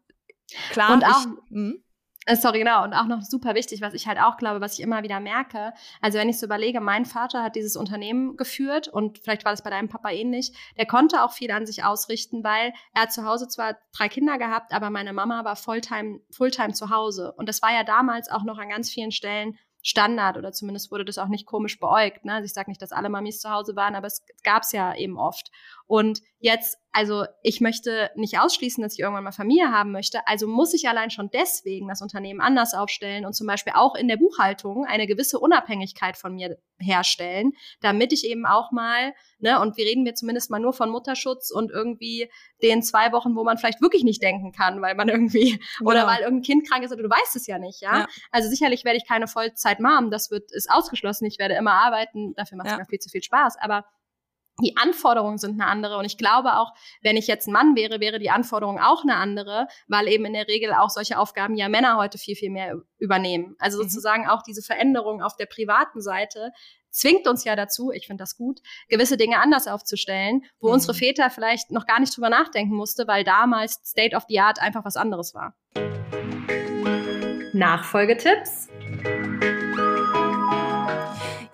S2: Klar.
S1: Und auch, ich, hm? äh, Sorry, genau. Und auch noch super wichtig, was ich halt auch glaube, was ich immer wieder merke. Also wenn ich so überlege, mein Vater hat dieses Unternehmen geführt und vielleicht war das bei deinem Papa ähnlich. Der konnte auch viel an sich ausrichten, weil er zu Hause zwar drei Kinder gehabt, aber meine Mama war Fulltime, Fulltime zu Hause. Und das war ja damals auch noch an ganz vielen Stellen Standard oder zumindest wurde das auch nicht komisch beäugt. Ne? Also ich sage nicht, dass alle Mamis zu Hause waren, aber es gab es ja eben oft. Und jetzt, also ich möchte nicht ausschließen, dass ich irgendwann mal Familie haben möchte. Also muss ich allein schon deswegen das Unternehmen anders aufstellen und zum Beispiel auch in der Buchhaltung eine gewisse Unabhängigkeit von mir herstellen, damit ich eben auch mal, ne, und wir reden mir zumindest mal nur von Mutterschutz und irgendwie den zwei Wochen, wo man vielleicht wirklich nicht denken kann, weil man irgendwie, genau. oder weil irgendein Kind krank ist oder du weißt es ja nicht, ja. ja. Also sicherlich werde ich keine Vollzeit-Mom, das wird, ist ausgeschlossen. Ich werde immer arbeiten, dafür macht es ja. mir viel zu viel Spaß, aber die Anforderungen sind eine andere. Und ich glaube auch, wenn ich jetzt ein Mann wäre, wäre die Anforderung auch eine andere, weil eben in der Regel auch solche Aufgaben ja Männer heute viel, viel mehr übernehmen. Also mhm. sozusagen auch diese Veränderung auf der privaten Seite zwingt uns ja dazu, ich finde das gut, gewisse Dinge anders aufzustellen, wo mhm. unsere Väter vielleicht noch gar nicht drüber nachdenken musste, weil damals State of the Art einfach was anderes war. Nachfolgetipps.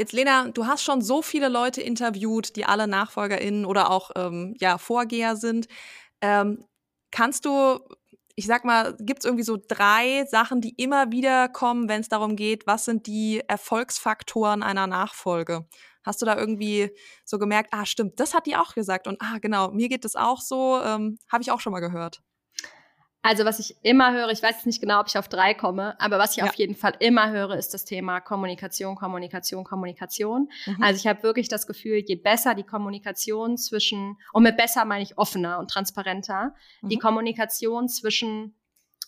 S2: Jetzt, Lena, du hast schon so viele Leute interviewt, die alle NachfolgerInnen oder auch ähm, ja, Vorgeher sind. Ähm, kannst du, ich sag mal, gibt es irgendwie so drei Sachen, die immer wieder kommen, wenn es darum geht, was sind die Erfolgsfaktoren einer Nachfolge? Hast du da irgendwie so gemerkt, ah, stimmt, das hat die auch gesagt und ah, genau, mir geht das auch so, ähm, habe ich auch schon mal gehört.
S1: Also was ich immer höre, ich weiß jetzt nicht genau, ob ich auf drei komme, aber was ich ja. auf jeden Fall immer höre, ist das Thema Kommunikation, Kommunikation, Kommunikation. Mhm. Also ich habe wirklich das Gefühl, je besser die Kommunikation zwischen, und mit besser meine ich offener und transparenter, mhm. die Kommunikation zwischen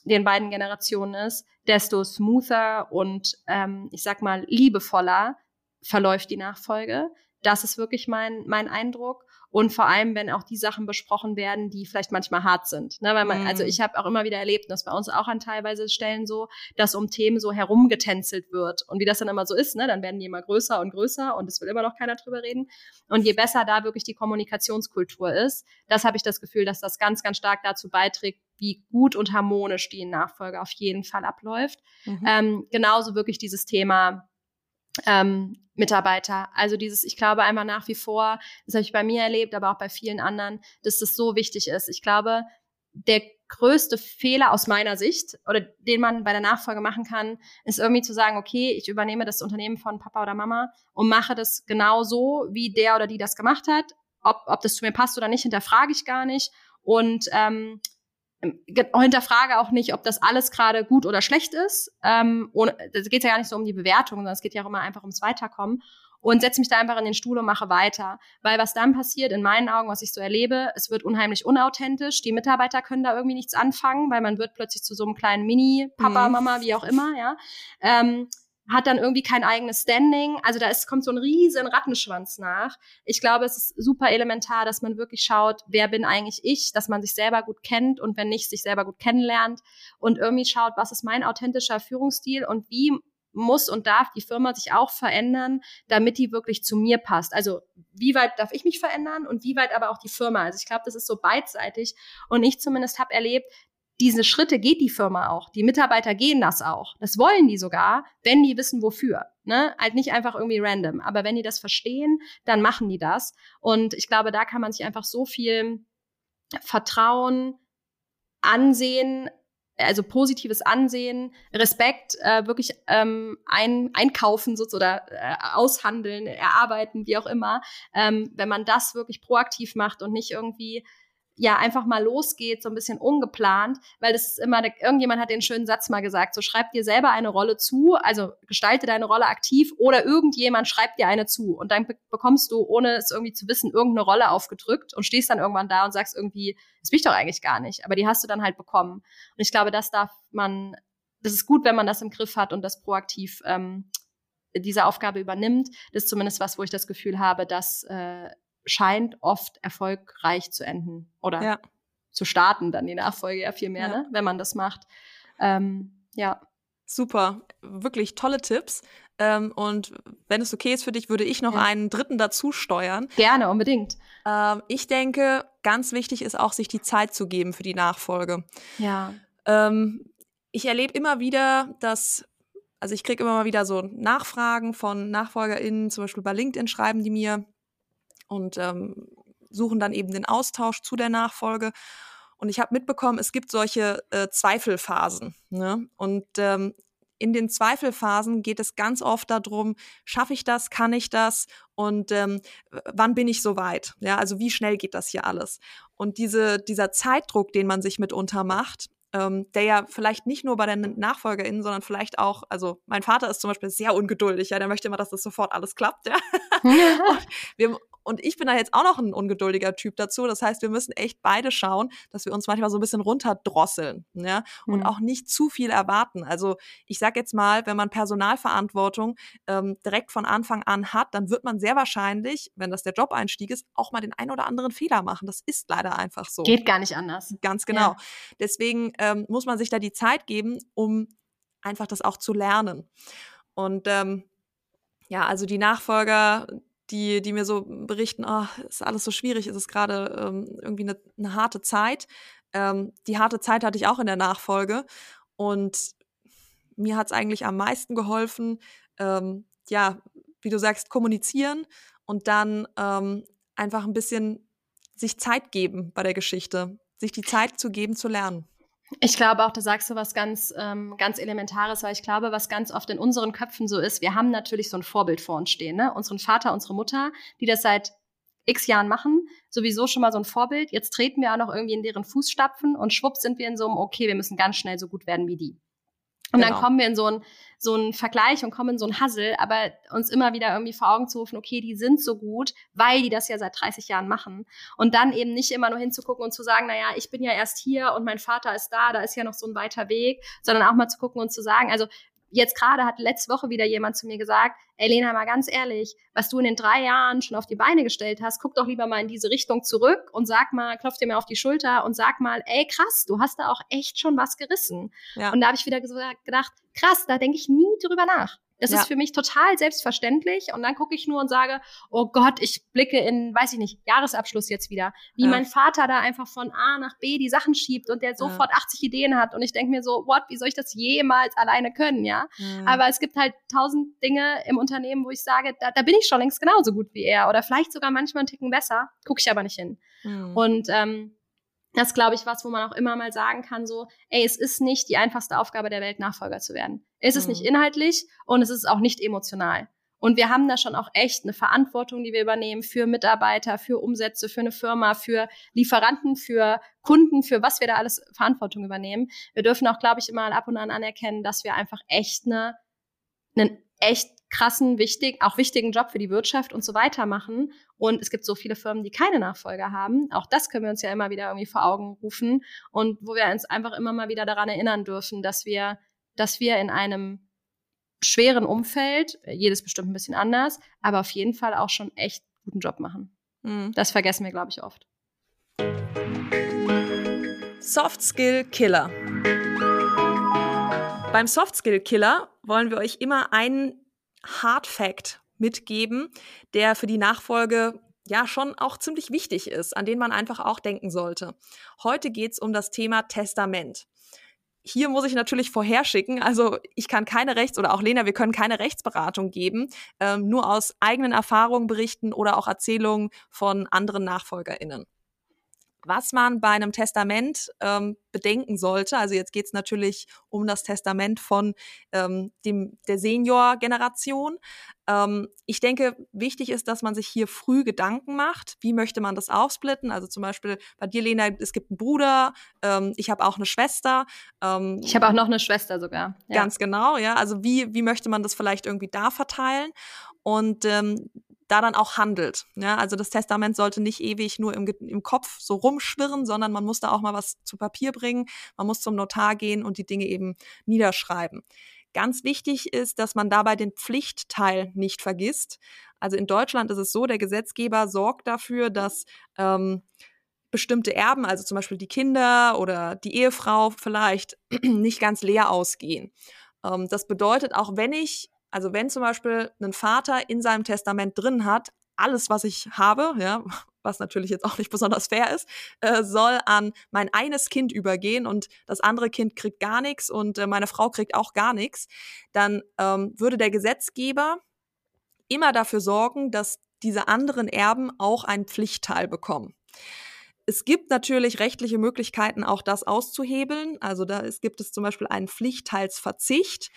S1: den beiden Generationen ist, desto smoother und ähm, ich sag mal liebevoller verläuft die Nachfolge. Das ist wirklich mein, mein Eindruck. Und vor allem, wenn auch die Sachen besprochen werden, die vielleicht manchmal hart sind. Ne? Weil man, also mhm. also ich habe auch immer wieder erlebt, das bei uns auch an teilweise Stellen so, dass um Themen so herumgetänzelt wird. Und wie das dann immer so ist, ne? dann werden die immer größer und größer und es will immer noch keiner drüber reden. Und je besser da wirklich die Kommunikationskultur ist, das habe ich das Gefühl, dass das ganz, ganz stark dazu beiträgt, wie gut und harmonisch die Nachfolge auf jeden Fall abläuft. Mhm. Ähm, genauso wirklich dieses Thema ähm, Mitarbeiter. Also dieses, ich glaube einmal nach wie vor, das habe ich bei mir erlebt, aber auch bei vielen anderen, dass das so wichtig ist. Ich glaube, der größte Fehler aus meiner Sicht oder den man bei der Nachfolge machen kann, ist irgendwie zu sagen, okay, ich übernehme das Unternehmen von Papa oder Mama und mache das genau so, wie der oder die das gemacht hat. Ob, ob das zu mir passt oder nicht, hinterfrage ich gar nicht. Und ähm, hinterfrage auch nicht, ob das alles gerade gut oder schlecht ist. Ähm, ohne, das geht ja gar nicht so um die Bewertung, sondern es geht ja auch immer einfach ums Weiterkommen. Und setze mich da einfach in den Stuhl und mache weiter. Weil was dann passiert, in meinen Augen, was ich so erlebe, es wird unheimlich unauthentisch. Die Mitarbeiter können da irgendwie nichts anfangen, weil man wird plötzlich zu so einem kleinen Mini-Papa, mhm. Mama, wie auch immer, ja. Ähm, hat dann irgendwie kein eigenes Standing. Also da ist, kommt so ein riesen Rattenschwanz nach. Ich glaube, es ist super elementar, dass man wirklich schaut, wer bin eigentlich ich, dass man sich selber gut kennt und wenn nicht, sich selber gut kennenlernt und irgendwie schaut, was ist mein authentischer Führungsstil und wie muss und darf die Firma sich auch verändern, damit die wirklich zu mir passt. Also wie weit darf ich mich verändern und wie weit aber auch die Firma. Also ich glaube, das ist so beidseitig. Und ich zumindest habe erlebt, diese Schritte geht die Firma auch. Die Mitarbeiter gehen das auch. Das wollen die sogar, wenn die wissen, wofür. Ne? Halt nicht einfach irgendwie random. Aber wenn die das verstehen, dann machen die das. Und ich glaube, da kann man sich einfach so viel Vertrauen, Ansehen, also positives Ansehen, Respekt, äh, wirklich ähm, ein, einkaufen oder äh, aushandeln, erarbeiten, wie auch immer. Ähm, wenn man das wirklich proaktiv macht und nicht irgendwie ja einfach mal losgeht, so ein bisschen ungeplant, weil das ist immer, irgendjemand hat den schönen Satz mal gesagt, so schreib dir selber eine Rolle zu, also gestalte deine Rolle aktiv oder irgendjemand schreibt dir eine zu und dann be bekommst du, ohne es irgendwie zu wissen, irgendeine Rolle aufgedrückt und stehst dann irgendwann da und sagst irgendwie, das bin ich doch eigentlich gar nicht, aber die hast du dann halt bekommen. Und ich glaube, das darf man, das ist gut, wenn man das im Griff hat und das proaktiv ähm, diese Aufgabe übernimmt. Das ist zumindest was, wo ich das Gefühl habe, dass äh, scheint oft erfolgreich zu enden oder ja. zu starten, dann die Nachfolge ja viel mehr, ja. ne? wenn man das macht. Ähm, ja.
S2: Super, wirklich tolle Tipps. Ähm, und wenn es okay ist für dich, würde ich noch ja. einen dritten dazu steuern.
S1: Gerne, unbedingt.
S2: Ähm, ich denke, ganz wichtig ist auch, sich die Zeit zu geben für die Nachfolge.
S1: Ja.
S2: Ähm, ich erlebe immer wieder, dass also ich kriege immer mal wieder so Nachfragen von NachfolgerInnen, zum Beispiel bei LinkedIn schreiben die mir, und ähm, suchen dann eben den Austausch zu der Nachfolge. Und ich habe mitbekommen, es gibt solche äh, Zweifelphasen. Ne? Und ähm, in den Zweifelphasen geht es ganz oft darum, schaffe ich das, kann ich das und ähm, wann bin ich soweit? Ja, also wie schnell geht das hier alles? Und diese, dieser Zeitdruck, den man sich mitunter macht, ähm, der ja vielleicht nicht nur bei den NachfolgerInnen, sondern vielleicht auch, also mein Vater ist zum Beispiel sehr ungeduldig, ja, der möchte immer, dass das sofort alles klappt, ja. wir, und ich bin da jetzt auch noch ein ungeduldiger Typ dazu. Das heißt, wir müssen echt beide schauen, dass wir uns manchmal so ein bisschen runterdrosseln ja? und mhm. auch nicht zu viel erwarten. Also ich sage jetzt mal, wenn man Personalverantwortung ähm, direkt von Anfang an hat, dann wird man sehr wahrscheinlich, wenn das der Job-Einstieg ist, auch mal den ein oder anderen Fehler machen. Das ist leider einfach so.
S1: Geht gar nicht anders.
S2: Ganz genau. Ja. Deswegen ähm, muss man sich da die Zeit geben, um einfach das auch zu lernen. Und ähm, ja, also die Nachfolger, die, die mir so berichten, oh, ist alles so schwierig, ist es gerade ähm, irgendwie eine, eine, harte Zeit. Ähm, die harte Zeit hatte ich auch in der Nachfolge und mir hat es eigentlich am meisten geholfen, ähm, ja, wie du sagst, kommunizieren und dann ähm, einfach ein bisschen sich Zeit geben bei der Geschichte, sich die Zeit zu geben, zu lernen.
S1: Ich glaube auch, da sagst du was ganz, ähm, ganz Elementares, weil ich glaube, was ganz oft in unseren Köpfen so ist, wir haben natürlich so ein Vorbild vor uns stehen, ne? Unseren Vater, unsere Mutter, die das seit x Jahren machen, sowieso schon mal so ein Vorbild. Jetzt treten wir auch noch irgendwie in deren Fußstapfen und schwupp sind wir in so einem, okay, wir müssen ganz schnell so gut werden wie die. Und genau. dann kommen wir in so einen so einen Vergleich und kommen in so einen Hassel, aber uns immer wieder irgendwie vor Augen zu rufen, okay, die sind so gut, weil die das ja seit 30 Jahren machen. Und dann eben nicht immer nur hinzugucken und zu sagen, naja, ich bin ja erst hier und mein Vater ist da, da ist ja noch so ein weiter Weg, sondern auch mal zu gucken und zu sagen, also jetzt gerade hat letzte Woche wieder jemand zu mir gesagt, ey Lena, mal ganz ehrlich, was du in den drei Jahren schon auf die Beine gestellt hast, guck doch lieber mal in diese Richtung zurück und sag mal, klopf dir mal auf die Schulter und sag mal, ey krass, du hast da auch echt schon was gerissen. Ja. Und da habe ich wieder gedacht, krass, da denke ich nie drüber nach. Das ja. ist für mich total selbstverständlich. Und dann gucke ich nur und sage, oh Gott, ich blicke in, weiß ich nicht, Jahresabschluss jetzt wieder. Wie ja. mein Vater da einfach von A nach B die Sachen schiebt und der sofort ja. 80 Ideen hat. Und ich denke mir so, what, wie soll ich das jemals alleine können, ja? Aber es gibt halt tausend Dinge im Unternehmen, wo ich sage, da, da bin ich schon längst genauso gut wie er. Oder vielleicht sogar manchmal einen Ticken besser. Gucke ich aber nicht hin. Mhm. Und ähm, das ist, glaube ich, was, wo man auch immer mal sagen kann, so, ey, es ist nicht die einfachste Aufgabe der Welt, Nachfolger zu werden. Es ist mhm. nicht inhaltlich und es ist auch nicht emotional. Und wir haben da schon auch echt eine Verantwortung, die wir übernehmen für Mitarbeiter, für Umsätze, für eine Firma, für Lieferanten, für Kunden, für was wir da alles Verantwortung übernehmen. Wir dürfen auch, glaube ich, immer ab und an anerkennen, dass wir einfach echt eine, einen echt krassen, wichtig, auch wichtigen Job für die Wirtschaft und so weiter machen. Und es gibt so viele Firmen, die keine Nachfolger haben. Auch das können wir uns ja immer wieder irgendwie vor Augen rufen und wo wir uns einfach immer mal wieder daran erinnern dürfen, dass wir, dass wir in einem schweren Umfeld, jedes bestimmt ein bisschen anders, aber auf jeden Fall auch schon echt guten Job machen. Mhm. Das vergessen wir, glaube ich, oft.
S2: Soft Skill Killer. Beim Soft Skill Killer wollen wir euch immer einen Hard Fact mitgeben, der für die Nachfolge ja schon auch ziemlich wichtig ist, an den man einfach auch denken sollte. Heute geht es um das Thema Testament. Hier muss ich natürlich vorherschicken, also ich kann keine Rechts- oder auch Lena, wir können keine Rechtsberatung geben, ähm, nur aus eigenen Erfahrungen berichten oder auch Erzählungen von anderen NachfolgerInnen was man bei einem Testament ähm, bedenken sollte. Also jetzt geht es natürlich um das Testament von ähm, dem, der Senior-Generation. Ähm, ich denke, wichtig ist, dass man sich hier früh Gedanken macht. Wie möchte man das aufsplitten? Also zum Beispiel bei dir, Lena, es gibt einen Bruder, ähm, ich habe auch eine Schwester.
S1: Ähm, ich habe auch noch eine Schwester sogar.
S2: Ja. Ganz genau, ja. Also wie, wie möchte man das vielleicht irgendwie da verteilen? Und ähm, da dann auch handelt. Ja, also das Testament sollte nicht ewig nur im, im Kopf so rumschwirren, sondern man muss da auch mal was zu Papier bringen. Man muss zum Notar gehen und die Dinge eben niederschreiben. Ganz wichtig ist, dass man dabei den Pflichtteil nicht vergisst. Also in Deutschland ist es so, der Gesetzgeber sorgt dafür, dass ähm, bestimmte Erben, also zum Beispiel die Kinder oder die Ehefrau vielleicht, nicht ganz leer ausgehen. Ähm, das bedeutet, auch wenn ich also wenn zum Beispiel ein Vater in seinem Testament drin hat, alles, was ich habe, ja, was natürlich jetzt auch nicht besonders fair ist, äh, soll an mein eines Kind übergehen und das andere Kind kriegt gar nichts und äh, meine Frau kriegt auch gar nichts, dann ähm, würde der Gesetzgeber immer dafür sorgen, dass diese anderen Erben auch einen Pflichtteil bekommen. Es gibt natürlich rechtliche Möglichkeiten, auch das auszuhebeln. Also da ist, gibt es zum Beispiel einen Pflichtteilsverzicht.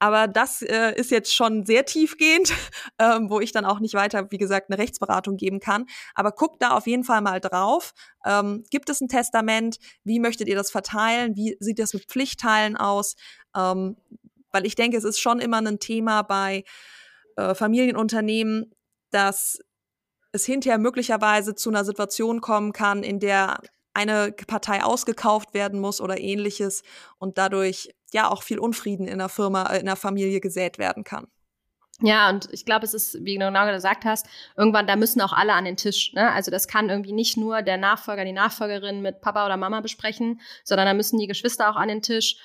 S2: Aber das äh, ist jetzt schon sehr tiefgehend, ähm, wo ich dann auch nicht weiter, wie gesagt, eine Rechtsberatung geben kann. Aber guckt da auf jeden Fall mal drauf. Ähm, gibt es ein Testament? Wie möchtet ihr das verteilen? Wie sieht das mit Pflichtteilen aus? Ähm, weil ich denke, es ist schon immer ein Thema bei äh, Familienunternehmen, dass es hinterher möglicherweise zu einer Situation kommen kann, in der eine Partei ausgekauft werden muss oder ähnliches und dadurch ja auch viel Unfrieden in der Firma, äh, in der Familie gesät werden kann.
S1: Ja, und ich glaube, es ist, wie du genau gesagt hast, irgendwann, da müssen auch alle an den Tisch. Ne? Also das kann irgendwie nicht nur der Nachfolger, die Nachfolgerin mit Papa oder Mama besprechen, sondern da müssen die Geschwister auch an den Tisch.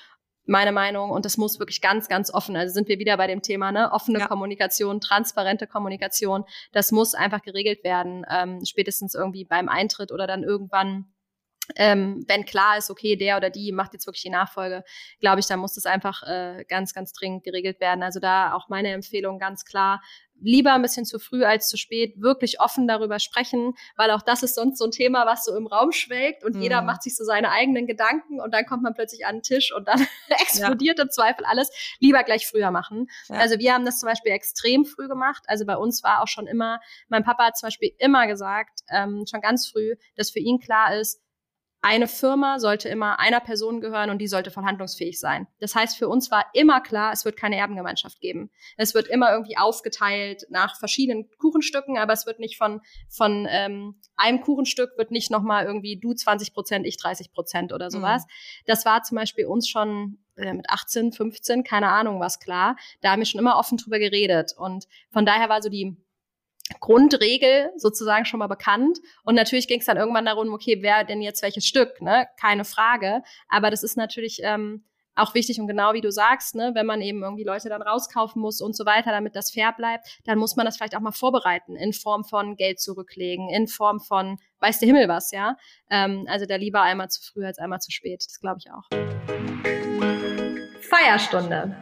S1: Meine Meinung. Und das muss wirklich ganz, ganz offen. Also sind wir wieder bei dem Thema, ne? Offene ja. Kommunikation, transparente Kommunikation. Das muss einfach geregelt werden. Ähm, spätestens irgendwie beim Eintritt oder dann irgendwann ähm, wenn klar ist, okay, der oder die macht jetzt wirklich die Nachfolge, glaube ich, da muss das einfach äh, ganz, ganz dringend geregelt werden. Also da auch meine Empfehlung ganz klar, lieber ein bisschen zu früh als zu spät, wirklich offen darüber sprechen, weil auch das ist sonst so ein Thema, was so im Raum schwelgt und mhm. jeder macht sich so seine eigenen Gedanken und dann kommt man plötzlich an den Tisch und dann explodiert ja. im Zweifel alles. Lieber gleich früher machen. Ja. Also wir haben das zum Beispiel extrem früh gemacht. Also bei uns war auch schon immer, mein Papa hat zum Beispiel immer gesagt, ähm, schon ganz früh, dass für ihn klar ist, eine Firma sollte immer einer Person gehören und die sollte verhandlungsfähig sein. Das heißt, für uns war immer klar, es wird keine Erbengemeinschaft geben. Es wird immer irgendwie aufgeteilt nach verschiedenen Kuchenstücken, aber es wird nicht von, von ähm, einem Kuchenstück wird nicht nochmal irgendwie du 20 Prozent, ich 30 Prozent oder sowas. Mhm. Das war zum Beispiel uns schon äh, mit 18, 15, keine Ahnung was klar. Da haben wir schon immer offen drüber geredet. Und von daher war so die Grundregel sozusagen schon mal bekannt. Und natürlich ging es dann irgendwann darum, okay, wer denn jetzt welches Stück, ne? Keine Frage. Aber das ist natürlich ähm, auch wichtig und genau wie du sagst, ne, wenn man eben irgendwie Leute dann rauskaufen muss und so weiter, damit das fair bleibt, dann muss man das vielleicht auch mal vorbereiten in Form von Geld zurücklegen, in Form von weiß der Himmel was, ja. Ähm, also da lieber einmal zu früh als einmal zu spät. Das glaube ich auch. Feierstunde.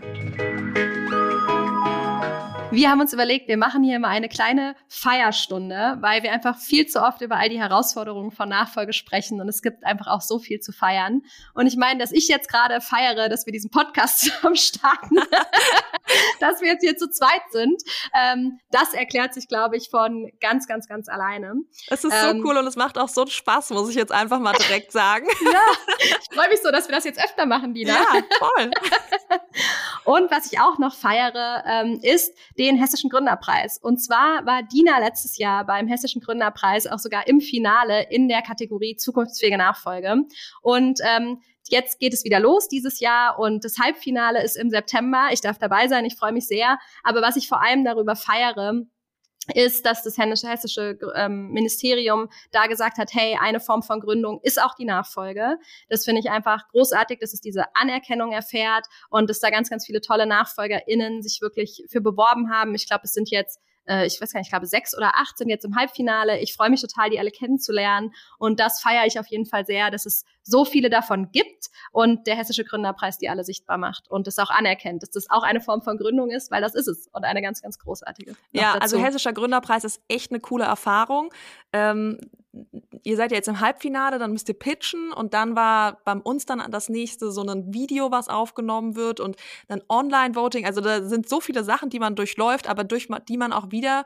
S1: Wir haben uns überlegt, wir machen hier immer eine kleine Feierstunde, weil wir einfach viel zu oft über all die Herausforderungen von Nachfolge sprechen und es gibt einfach auch so viel zu feiern. Und ich meine, dass ich jetzt gerade feiere, dass wir diesen Podcast zusammen starten, dass wir jetzt hier zu zweit sind, ähm, das erklärt sich, glaube ich, von ganz, ganz, ganz alleine.
S2: Es ist ähm, so cool und es macht auch so einen Spaß, muss ich jetzt einfach mal direkt sagen.
S1: ja, ich freue mich so, dass wir das jetzt öfter machen, Dina.
S2: Ja, voll.
S1: und was ich auch noch feiere, ähm, ist den Hessischen Gründerpreis. Und zwar war Dina letztes Jahr beim Hessischen Gründerpreis auch sogar im Finale in der Kategorie zukunftsfähige Nachfolge. Und ähm, Jetzt geht es wieder los dieses Jahr und das Halbfinale ist im September. Ich darf dabei sein, ich freue mich sehr. Aber was ich vor allem darüber feiere, ist, dass das hessische ähm, Ministerium da gesagt hat, hey, eine Form von Gründung ist auch die Nachfolge. Das finde ich einfach großartig, dass es diese Anerkennung erfährt und dass da ganz, ganz viele tolle NachfolgerInnen sich wirklich für beworben haben. Ich glaube, es sind jetzt äh, ich weiß gar nicht, ich glaube sechs oder acht sind jetzt im Halbfinale. Ich freue mich total, die alle kennenzulernen. Und das feiere ich auf jeden Fall sehr, dass es so viele davon gibt und der Hessische Gründerpreis die alle sichtbar macht und das auch anerkennt, dass das auch eine Form von Gründung ist, weil das ist es und eine ganz, ganz großartige.
S2: Ja, also Hessischer Gründerpreis ist echt eine coole Erfahrung. Ähm, ihr seid ja jetzt im Halbfinale, dann müsst ihr pitchen und dann war beim uns dann das nächste so ein Video, was aufgenommen wird und dann Online-Voting. Also da sind so viele Sachen, die man durchläuft, aber durch die man auch wieder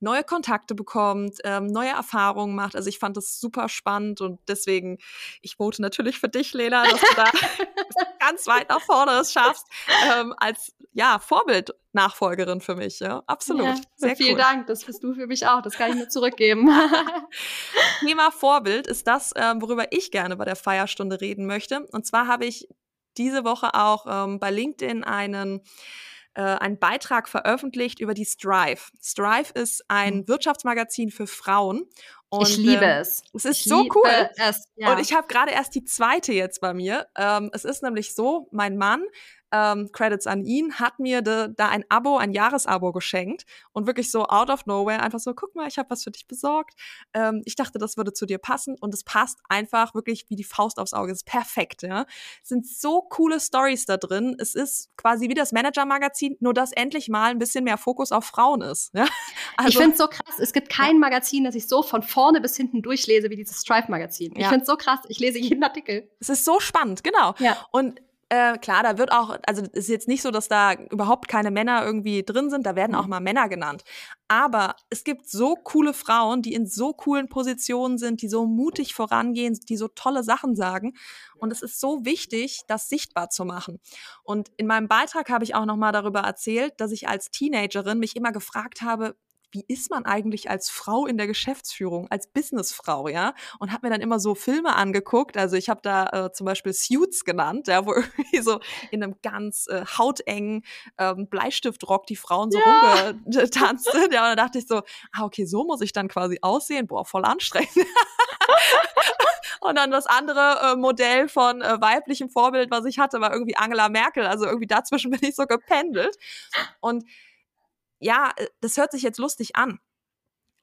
S2: neue Kontakte bekommt, ähm, neue Erfahrungen macht. Also ich fand das super spannend und deswegen, ich vote natürlich für dich, Lena, dass du da ganz weit nach vorne es schaffst, ähm, als ja, Vorbild-Nachfolgerin für mich. Ja, absolut. Ja,
S1: Sehr vielen cool. Dank, das bist du für mich auch. Das kann ich nur zurückgeben.
S2: Thema Vorbild ist das, ähm, worüber ich gerne bei der Feierstunde reden möchte. Und zwar habe ich diese Woche auch ähm, bei LinkedIn einen äh, einen Beitrag veröffentlicht über die Strive. Strive ist ein mhm. Wirtschaftsmagazin für Frauen.
S1: Und, ich liebe ähm, es.
S2: Es ist ich so cool. Es, ja. Und ich habe gerade erst die zweite jetzt bei mir. Ähm, es ist nämlich so, mein Mann ähm, Credits an ihn, hat mir de, da ein Abo, ein Jahresabo geschenkt und wirklich so out of nowhere einfach so, guck mal, ich habe was für dich besorgt. Ähm, ich dachte, das würde zu dir passen und es passt einfach wirklich wie die Faust aufs Auge. Es ist perfekt, ja. Es sind so coole Stories da drin. Es ist quasi wie das Manager-Magazin, nur dass endlich mal ein bisschen mehr Fokus auf Frauen ist. Ja?
S1: Also, ich finde es so krass. Es gibt kein Magazin, das ich so von vorne bis hinten durchlese wie dieses Strive-Magazin. Ich ja. finde es so krass. Ich lese jeden Artikel.
S2: Es ist so spannend, genau. Ja. Und äh, klar, da wird auch, also es ist jetzt nicht so, dass da überhaupt keine Männer irgendwie drin sind, da werden auch mhm. mal Männer genannt. Aber es gibt so coole Frauen, die in so coolen Positionen sind, die so mutig vorangehen, die so tolle Sachen sagen. Und es ist so wichtig, das sichtbar zu machen. Und in meinem Beitrag habe ich auch nochmal darüber erzählt, dass ich als Teenagerin mich immer gefragt habe, wie ist man eigentlich als Frau in der Geschäftsführung, als Businessfrau, ja? Und habe mir dann immer so Filme angeguckt. Also ich habe da äh, zum Beispiel Suits genannt, ja, wo irgendwie so in einem ganz äh, hautengen ähm, Bleistiftrock die Frauen so ja. rumgetanzt sind. Ja, und dann dachte ich so, ah, okay, so muss ich dann quasi aussehen. Boah, voll anstrengend. Und dann das andere äh, Modell von äh, weiblichem Vorbild, was ich hatte, war irgendwie Angela Merkel. Also irgendwie dazwischen bin ich so gependelt. Und ja, äh, das hört sich jetzt lustig an.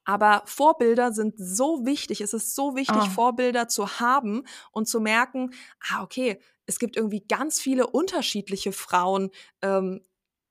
S2: Aber Vorbilder sind so wichtig. Es ist so wichtig, oh. Vorbilder zu haben und zu merken, ah, okay, es gibt irgendwie ganz viele unterschiedliche Frauen, ähm,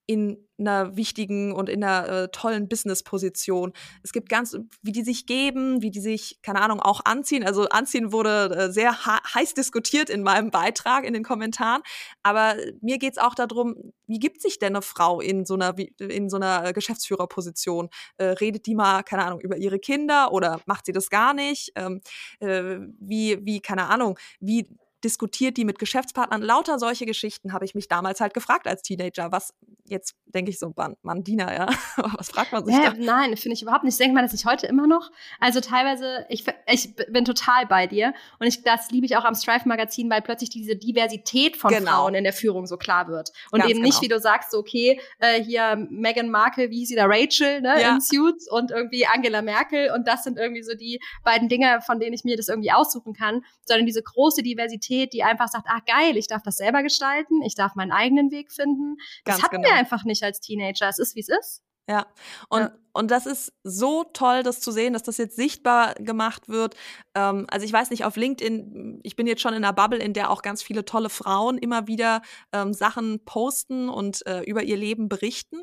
S2: in einer wichtigen und in einer äh, tollen Business-Position. Es gibt ganz, wie die sich geben, wie die sich, keine Ahnung, auch anziehen. Also anziehen wurde äh, sehr heiß diskutiert in meinem Beitrag, in den Kommentaren. Aber mir geht's auch darum, wie gibt sich denn eine Frau in so einer, in so einer Geschäftsführerposition? Äh, redet die mal, keine Ahnung, über ihre Kinder oder macht sie das gar nicht? Ähm, äh, wie, wie, keine Ahnung, wie diskutiert die mit Geschäftspartnern. Lauter solche Geschichten habe ich mich damals halt gefragt als Teenager. Was jetzt denke ich so, Mann, Dina, ja. Was fragt man sich
S1: ja,
S2: da?
S1: Nein, finde ich überhaupt nicht. Ich denke mal, das nicht heute immer noch. Also teilweise, ich, ich bin total bei dir. Und ich, das liebe ich auch am Strife-Magazin, weil plötzlich diese Diversität von genau. Frauen in der Führung so klar wird. Und Ganz eben nicht, genau. wie du sagst, so, okay, äh, hier Meghan Markle, wie hieß sie da, Rachel, ne, ja. in Suits und irgendwie Angela Merkel. Und das sind irgendwie so die beiden Dinge, von denen ich mir das irgendwie aussuchen kann. Sondern diese große Diversität, die einfach sagt, ah geil, ich darf das selber gestalten, ich darf meinen eigenen Weg finden. Das Ganz hatten genau. wir einfach nicht als Teenager. Es ist, wie es ist.
S2: Ja, und, ja. und das ist so toll, das zu sehen, dass das jetzt sichtbar gemacht wird. Ähm, also ich weiß nicht, auf LinkedIn, ich bin jetzt schon in einer Bubble, in der auch ganz viele tolle Frauen immer wieder ähm, Sachen posten und äh, über ihr Leben berichten.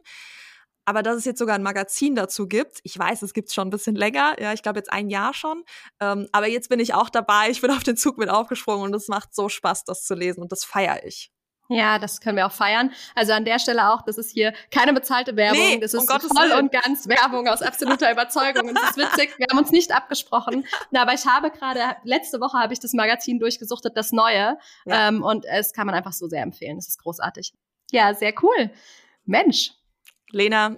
S2: Aber dass es jetzt sogar ein Magazin dazu gibt, ich weiß, es gibt es schon ein bisschen länger, ja, ich glaube jetzt ein Jahr schon. Ähm, aber jetzt bin ich auch dabei, ich bin auf den Zug mit aufgesprungen und es macht so Spaß, das zu lesen und das feiere ich.
S1: Ja, das können wir auch feiern. Also an der Stelle auch, das ist hier keine bezahlte Werbung. Nee, das ist um voll Willen. und ganz Werbung aus absoluter Überzeugung. Und das ist witzig. Wir haben uns nicht abgesprochen. Na, aber ich habe gerade, letzte Woche habe ich das Magazin durchgesuchtet, das neue. Ja. Ähm, und es kann man einfach so sehr empfehlen. Es ist großartig. Ja, sehr cool. Mensch.
S2: Lena,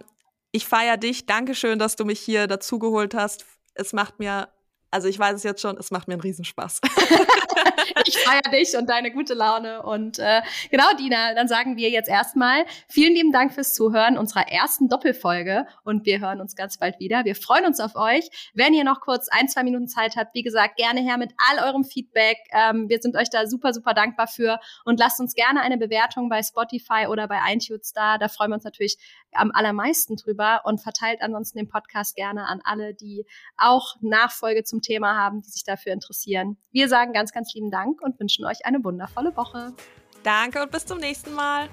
S2: ich feiere dich. Dankeschön, dass du mich hier dazugeholt hast. Es macht mir also ich weiß es jetzt schon, es macht mir einen Riesenspaß.
S1: ich feiere dich und deine gute Laune. Und äh, genau, Dina, dann sagen wir jetzt erstmal vielen lieben Dank fürs Zuhören unserer ersten Doppelfolge und wir hören uns ganz bald wieder. Wir freuen uns auf euch. Wenn ihr noch kurz ein, zwei Minuten Zeit habt, wie gesagt, gerne her mit all eurem Feedback. Ähm, wir sind euch da super, super dankbar für und lasst uns gerne eine Bewertung bei Spotify oder bei iTunes da. Da freuen wir uns natürlich am allermeisten drüber und verteilt ansonsten den Podcast gerne an alle, die auch Nachfolge zum Thema haben, die sich dafür interessieren. Wir sagen ganz, ganz lieben Dank und wünschen euch eine wundervolle Woche.
S2: Danke und bis zum nächsten Mal.